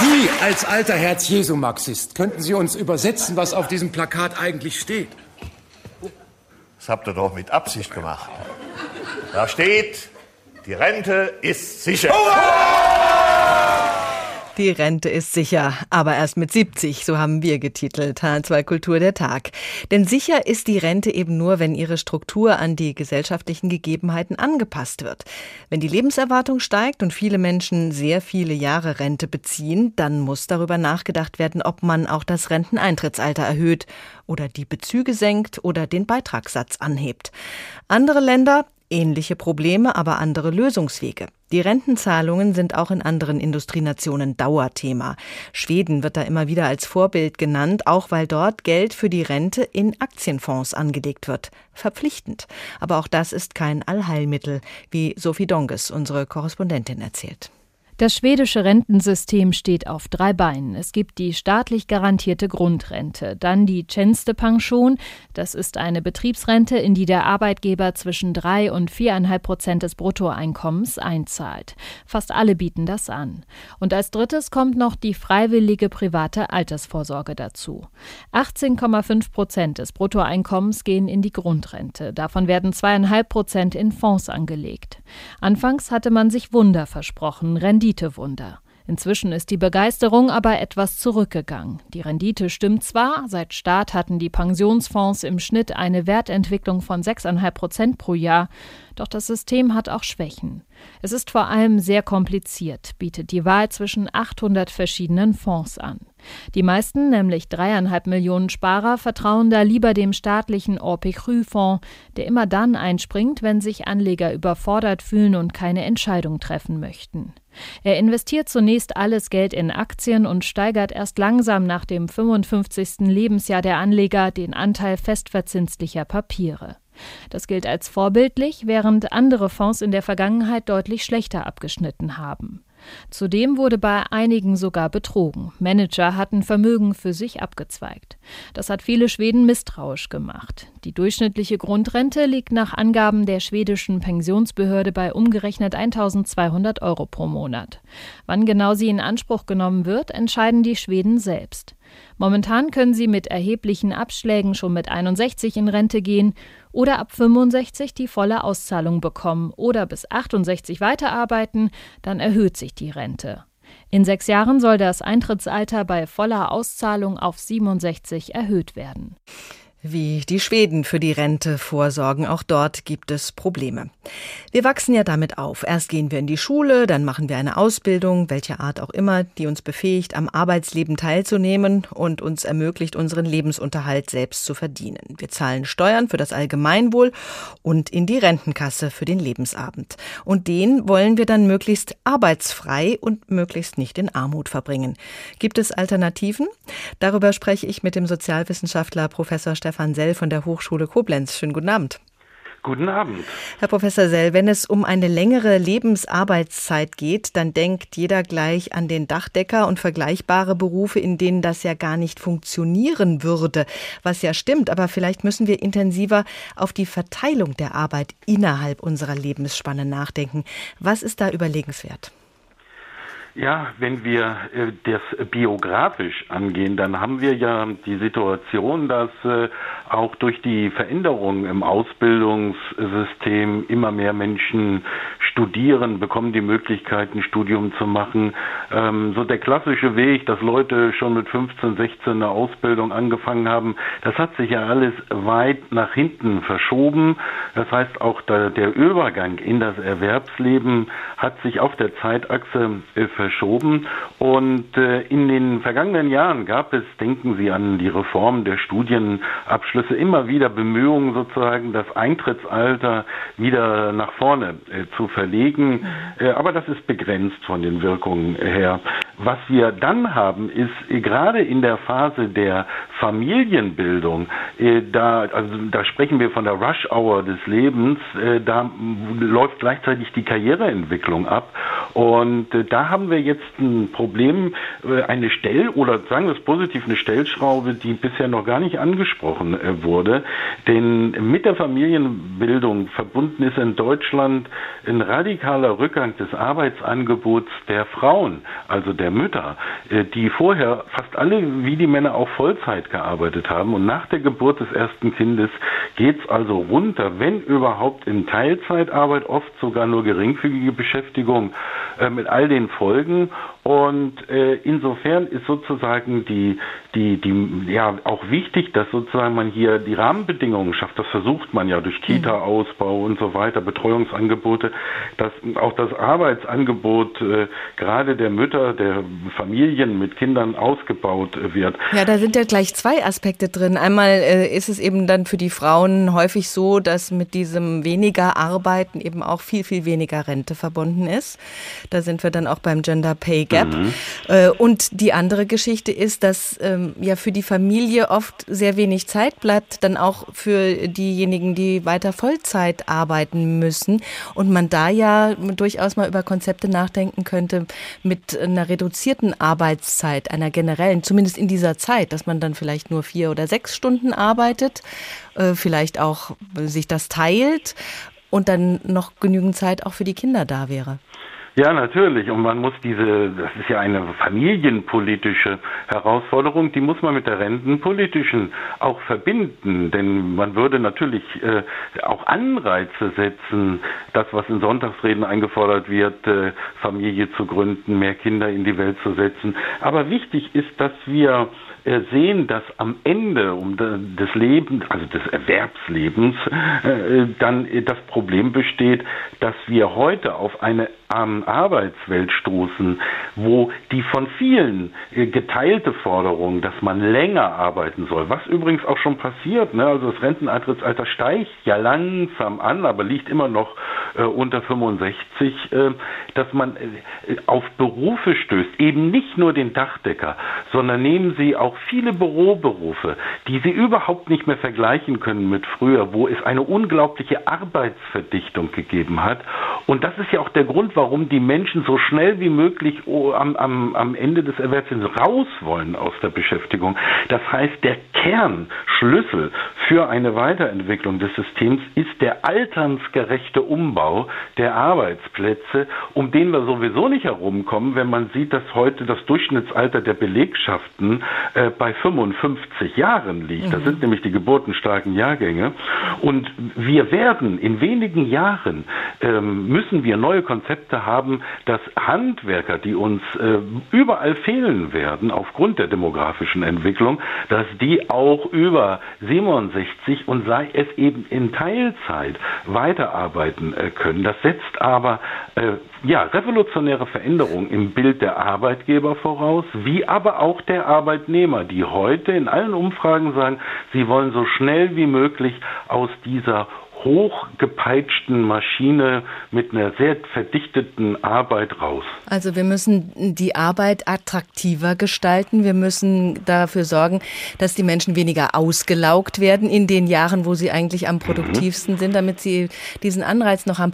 Sie als alter Herz-Jesu-Marxist, könnten Sie uns übersetzen, was auf diesem Plakat eigentlich steht? Das habt ihr doch mit Absicht gemacht. Da steht, die Rente ist sicher. Die Rente ist sicher, aber erst mit 70, so haben wir getitelt, H2 Kultur der Tag. Denn sicher ist die Rente eben nur, wenn ihre Struktur an die gesellschaftlichen Gegebenheiten angepasst wird. Wenn die Lebenserwartung steigt und viele Menschen sehr viele Jahre Rente beziehen, dann muss darüber nachgedacht werden, ob man auch das Renteneintrittsalter erhöht oder die Bezüge senkt oder den Beitragssatz anhebt. Andere Länder Ähnliche Probleme, aber andere Lösungswege. Die Rentenzahlungen sind auch in anderen Industrienationen Dauerthema. Schweden wird da immer wieder als Vorbild genannt, auch weil dort Geld für die Rente in Aktienfonds angelegt wird. Verpflichtend. Aber auch das ist kein Allheilmittel, wie Sophie Donges, unsere Korrespondentin, erzählt. Das schwedische Rentensystem steht auf drei Beinen. Es gibt die staatlich garantierte Grundrente, dann die Tjänstepension, das ist eine Betriebsrente, in die der Arbeitgeber zwischen drei und viereinhalb Prozent des Bruttoeinkommens einzahlt. Fast alle bieten das an. Und als drittes kommt noch die freiwillige private Altersvorsorge dazu. 18,5 Prozent des Bruttoeinkommens gehen in die Grundrente. Davon werden zweieinhalb Prozent in Fonds angelegt. Anfangs hatte man sich Wunder versprochen, Rendite Renditewunder. Inzwischen ist die Begeisterung aber etwas zurückgegangen. Die Rendite stimmt zwar, seit Start hatten die Pensionsfonds im Schnitt eine Wertentwicklung von 6,5 Prozent pro Jahr, doch das System hat auch Schwächen. Es ist vor allem sehr kompliziert, bietet die Wahl zwischen 800 verschiedenen Fonds an. Die meisten, nämlich dreieinhalb Millionen Sparer, vertrauen da lieber dem staatlichen Orpecru-Fonds, der immer dann einspringt, wenn sich Anleger überfordert fühlen und keine Entscheidung treffen möchten. Er investiert zunächst alles Geld in Aktien und steigert erst langsam nach dem 55. Lebensjahr der Anleger den Anteil festverzinslicher Papiere. Das gilt als vorbildlich, während andere Fonds in der Vergangenheit deutlich schlechter abgeschnitten haben. Zudem wurde bei einigen sogar betrogen. Manager hatten Vermögen für sich abgezweigt. Das hat viele Schweden misstrauisch gemacht. Die durchschnittliche Grundrente liegt nach Angaben der schwedischen Pensionsbehörde bei umgerechnet 1200 Euro pro Monat. Wann genau sie in Anspruch genommen wird, entscheiden die Schweden selbst. Momentan können sie mit erheblichen Abschlägen schon mit 61 in Rente gehen oder ab 65 die volle Auszahlung bekommen oder bis 68 weiterarbeiten, dann erhöht sich die Rente. In sechs Jahren soll das Eintrittsalter bei voller Auszahlung auf 67 erhöht werden. Wie die Schweden für die Rente vorsorgen. Auch dort gibt es Probleme. Wir wachsen ja damit auf. Erst gehen wir in die Schule, dann machen wir eine Ausbildung, welcher Art auch immer, die uns befähigt, am Arbeitsleben teilzunehmen und uns ermöglicht, unseren Lebensunterhalt selbst zu verdienen. Wir zahlen Steuern für das Allgemeinwohl und in die Rentenkasse für den Lebensabend. Und den wollen wir dann möglichst arbeitsfrei und möglichst nicht in Armut verbringen. Gibt es Alternativen? Darüber spreche ich mit dem Sozialwissenschaftler Professor Stefan Stefan Sell von der Hochschule Koblenz. Schönen guten Abend. Guten Abend. Herr Professor Sell, wenn es um eine längere Lebensarbeitszeit geht, dann denkt jeder gleich an den Dachdecker und vergleichbare Berufe, in denen das ja gar nicht funktionieren würde, was ja stimmt. Aber vielleicht müssen wir intensiver auf die Verteilung der Arbeit innerhalb unserer Lebensspanne nachdenken. Was ist da überlegenswert? Ja, wenn wir äh, das biografisch angehen, dann haben wir ja die Situation, dass äh, auch durch die Veränderung im Ausbildungssystem immer mehr Menschen studieren, bekommen die Möglichkeit, ein Studium zu machen. Ähm, so der klassische Weg, dass Leute schon mit 15, 16 eine Ausbildung angefangen haben, das hat sich ja alles weit nach hinten verschoben. Das heißt, auch der, der Übergang in das Erwerbsleben hat sich auf der Zeitachse äh, verschoben. Und äh, in den vergangenen Jahren gab es, denken Sie an die Reform der Studienabschlüsse, immer wieder Bemühungen sozusagen, das Eintrittsalter wieder nach vorne äh, zu verlegen. Äh, aber das ist begrenzt von den Wirkungen her. Was wir dann haben, ist äh, gerade in der Phase der Familienbildung, äh, da, also da sprechen wir von der Rush Hour des Lebens, äh, da läuft gleichzeitig die Karriereentwicklung ab. Und da haben wir jetzt ein Problem, eine Stell- oder sagen wir es positiv, eine Stellschraube, die bisher noch gar nicht angesprochen wurde. Denn mit der Familienbildung verbunden ist in Deutschland ein radikaler Rückgang des Arbeitsangebots der Frauen, also der Mütter, die vorher fast alle wie die Männer auch Vollzeit gearbeitet haben. Und nach der Geburt des ersten Kindes geht es also runter, wenn überhaupt in Teilzeitarbeit, oft sogar nur geringfügige Beschäftigung äh, mit all den Folgen. Und äh, insofern ist sozusagen die, die, die, ja, auch wichtig, dass sozusagen man hier die Rahmenbedingungen schafft. Das versucht man ja durch mhm. Kita-Ausbau und so weiter, Betreuungsangebote, dass auch das Arbeitsangebot äh, gerade der Mütter, der Familien mit Kindern ausgebaut äh, wird. Ja, da sind ja gleich zwei Aspekte drin. Einmal äh, ist es eben dann für die Frauen häufig so, dass mit diesem weniger Arbeiten eben auch viel, viel weniger Rente verbunden ist. Da sind wir dann auch beim Gender Pay Gap. Mhm. Äh, und die andere Geschichte ist, dass ähm, ja für die Familie oft sehr wenig Zeit bleibt, dann auch für diejenigen, die weiter Vollzeit arbeiten müssen. Und man da ja durchaus mal über Konzepte nachdenken könnte mit einer reduzierten Arbeitszeit, einer generellen, zumindest in dieser Zeit, dass man dann vielleicht nur vier oder sechs Stunden arbeitet, äh, vielleicht auch sich das teilt und dann noch genügend Zeit auch für die Kinder da wäre. Ja, natürlich. Und man muss diese, das ist ja eine familienpolitische Herausforderung, die muss man mit der rentenpolitischen auch verbinden. Denn man würde natürlich äh, auch Anreize setzen, das, was in Sonntagsreden eingefordert wird, äh, Familie zu gründen, mehr Kinder in die Welt zu setzen. Aber wichtig ist, dass wir sehen, dass am Ende des Lebens, also des Erwerbslebens, äh, dann das Problem besteht, dass wir heute auf eine Arbeitswelt stoßen, wo die von vielen äh, geteilte Forderung, dass man länger arbeiten soll, was übrigens auch schon passiert, ne? also das Renteneintrittsalter steigt ja langsam an, aber liegt immer noch äh, unter 65, äh, dass man äh, auf Berufe stößt, eben nicht nur den Dachdecker, sondern nehmen Sie auch viele Büroberufe, die Sie überhaupt nicht mehr vergleichen können mit früher, wo es eine unglaubliche Arbeitsverdichtung gegeben hat. Und das ist ja auch der Grund, warum die Menschen so schnell wie möglich oh, am, am, am Ende des Erwerbslebens raus wollen aus der Beschäftigung. Das heißt, der Kernschlüssel für eine Weiterentwicklung des Systems ist der alternsgerechte Umbau. Umbau der Arbeitsplätze, um den wir sowieso nicht herumkommen, wenn man sieht, dass heute das Durchschnittsalter der Belegschaften äh, bei 55 Jahren liegt. Mhm. Das sind nämlich die geburtenstarken Jahrgänge. Und wir werden in wenigen Jahren ähm, müssen wir neue Konzepte haben, dass Handwerker, die uns äh, überall fehlen werden aufgrund der demografischen Entwicklung, dass die auch über 67 und sei es eben in Teilzeit weiterarbeiten äh, können. Das setzt aber äh, ja, revolutionäre Veränderungen im Bild der Arbeitgeber voraus, wie aber auch der Arbeitnehmer, die heute in allen Umfragen sagen, sie wollen so schnell wie möglich aus dieser hochgepeitschten Maschine mit einer sehr verdichteten Arbeit raus. Also wir müssen die Arbeit attraktiver gestalten. Wir müssen dafür sorgen, dass die Menschen weniger ausgelaugt werden in den Jahren, wo sie eigentlich am produktivsten mhm. sind, damit sie diesen Anreiz noch haben.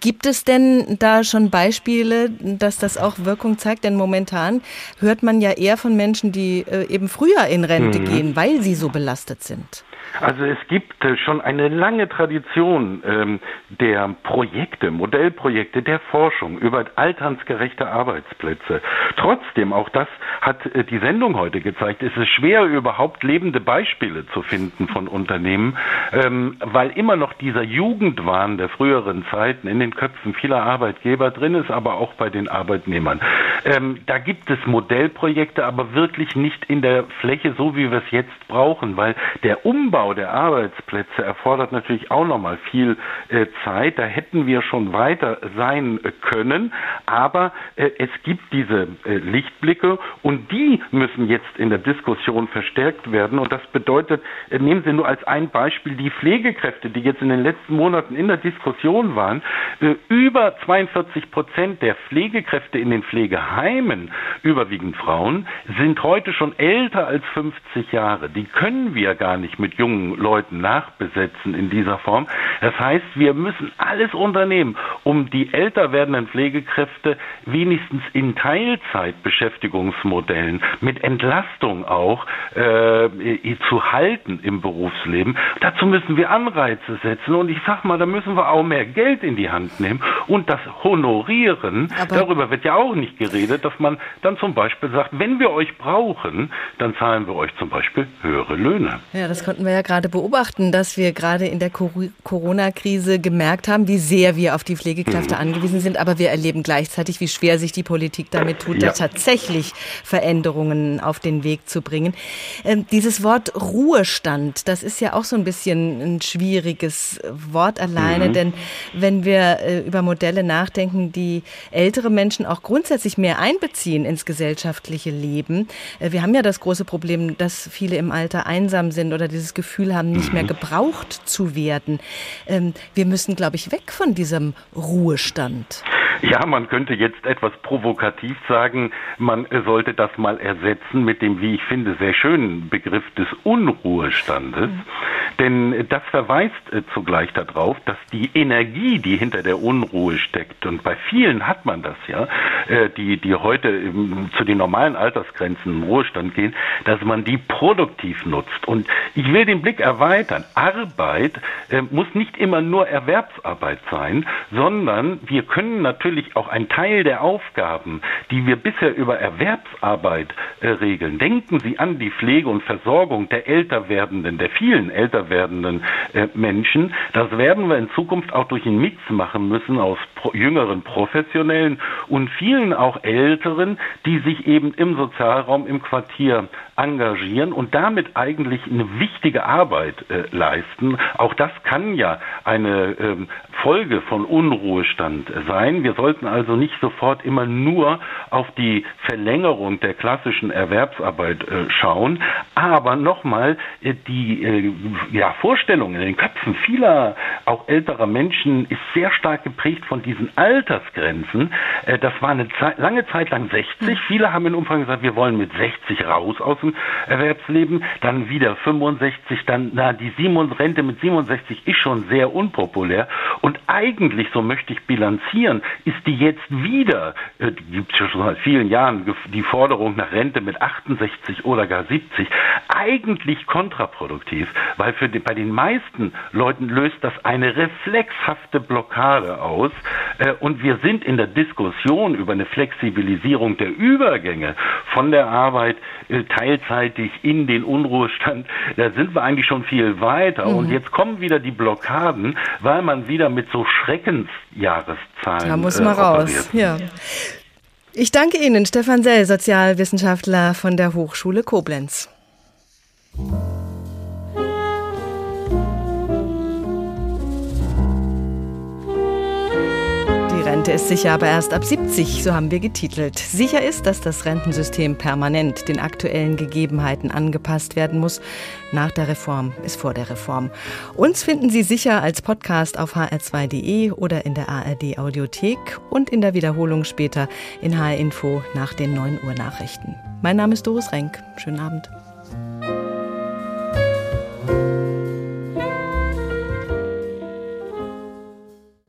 Gibt es denn da schon Beispiele, dass das auch Wirkung zeigt? Denn momentan hört man ja eher von Menschen, die äh, eben früher in Rente mhm. gehen, weil sie so belastet sind. Also es gibt äh, schon eine lange Tradition ähm, der Projekte, Modellprojekte, der Forschung über alternsgerechte Arbeitsplätze. Trotzdem, auch das hat äh, die Sendung heute gezeigt, ist es schwer, überhaupt lebende Beispiele zu finden von Unternehmen, ähm, weil immer noch dieser Jugendwahn der früheren Zeiten in den Köpfen vieler Arbeitgeber drin ist, aber auch bei den Arbeitnehmern. Ähm, da gibt es Modellprojekte, aber wirklich nicht in der Fläche, so wie wir es jetzt brauchen, weil der Umbau Umbau der Arbeitsplätze erfordert natürlich auch noch mal viel äh, Zeit. Da hätten wir schon weiter sein können, aber äh, es gibt diese äh, Lichtblicke und die müssen jetzt in der Diskussion verstärkt werden. Und das bedeutet, nehmen Sie nur als ein Beispiel die Pflegekräfte, die jetzt in den letzten Monaten in der Diskussion waren. Über 42 Prozent der Pflegekräfte in den Pflegeheimen, überwiegend Frauen, sind heute schon älter als 50 Jahre. Die können wir gar nicht mit jungen jungen Leuten nachbesetzen in dieser Form. Das heißt, wir müssen alles unternehmen, um die älter werdenden Pflegekräfte wenigstens in Teilzeitbeschäftigungsmodellen mit Entlastung auch äh, zu halten im Berufsleben. Dazu müssen wir Anreize setzen und ich sag mal, da müssen wir auch mehr Geld in die Hand nehmen und das honorieren. Aber Darüber wird ja auch nicht geredet, dass man dann zum Beispiel sagt, wenn wir euch brauchen, dann zahlen wir euch zum Beispiel höhere Löhne. Ja, das konnten wir ja gerade beobachten, dass wir gerade in der Corona-Krise gemerkt haben, wie sehr wir auf die Pflegekräfte mhm. angewiesen sind. Aber wir erleben gleichzeitig, wie schwer sich die Politik damit tut, ja. da tatsächlich Veränderungen auf den Weg zu bringen. Ähm, dieses Wort Ruhestand, das ist ja auch so ein bisschen ein schwieriges Wort alleine, mhm. denn wenn wir äh, über Modelle nachdenken, die ältere Menschen auch grundsätzlich mehr einbeziehen ins gesellschaftliche Leben. Äh, wir haben ja das große Problem, dass viele im Alter einsam sind oder dieses Gefühl Gefühl haben, nicht mehr mhm. gebraucht zu werden. Ähm, wir müssen, glaube ich, weg von diesem Ruhestand. Ja, man könnte jetzt etwas provokativ sagen, man sollte das mal ersetzen mit dem, wie ich finde, sehr schönen Begriff des Unruhestandes. Mhm. Denn das verweist äh, zugleich darauf, dass die Energie, die hinter der Unruhe steckt, und bei vielen hat man das ja, äh, die, die heute zu den normalen Altersgrenzen im Ruhestand gehen, dass man die produktiv nutzt. Und ich will den Blick erweitern. Arbeit äh, muss nicht immer nur Erwerbsarbeit sein, sondern wir können natürlich natürlich auch ein Teil der Aufgaben, die wir bisher über Erwerbsarbeit äh, regeln. Denken Sie an die Pflege und Versorgung der älter werdenden, der vielen älter werdenden äh, Menschen. Das werden wir in Zukunft auch durch einen Mix machen müssen aus pro jüngeren Professionellen und vielen auch Älteren, die sich eben im Sozialraum, im Quartier engagieren und damit eigentlich eine wichtige Arbeit äh, leisten. Auch das kann ja eine ähm, Folge von Unruhestand sein. Wir sollten also nicht sofort immer nur auf die Verlängerung der klassischen Erwerbsarbeit äh, schauen, aber nochmal äh, die äh, ja, Vorstellung in den Köpfen vieler auch älterer Menschen ist sehr stark geprägt von diesen Altersgrenzen. Äh, das war eine Zeit, lange Zeit lang 60. Viele haben in Umfang gesagt, wir wollen mit 60 raus aus dem Erwerbsleben, dann wieder 65, dann na die 7, Rente mit 67 ist schon sehr unpopulär. Und eigentlich, so möchte ich bilanzieren, ist die jetzt wieder, äh, gibt es schon seit vielen Jahren, die Forderung nach Rente mit 68 oder gar 70, eigentlich kontraproduktiv, weil für die, bei den meisten Leuten löst das eine reflexhafte Blockade aus. Äh, und wir sind in der Diskussion über eine Flexibilisierung der Übergänge von der Arbeit äh, teilzeitig in den Unruhestand, da sind wir eigentlich schon viel weiter mhm. und jetzt kommen wieder die Blockaden, weil man wieder mit so Schreckensjahreszahlen Da muss man äh, raus, ja. Ich danke Ihnen, Stefan Sell, Sozialwissenschaftler von der Hochschule Koblenz. Rente ist sicher, aber erst ab 70, so haben wir getitelt. Sicher ist, dass das Rentensystem permanent den aktuellen Gegebenheiten angepasst werden muss. Nach der Reform ist vor der Reform. Uns finden Sie sicher als Podcast auf hr2.de oder in der ARD Audiothek und in der Wiederholung später in HR Info nach den 9 Uhr Nachrichten. Mein Name ist Doris Renk. Schönen Abend.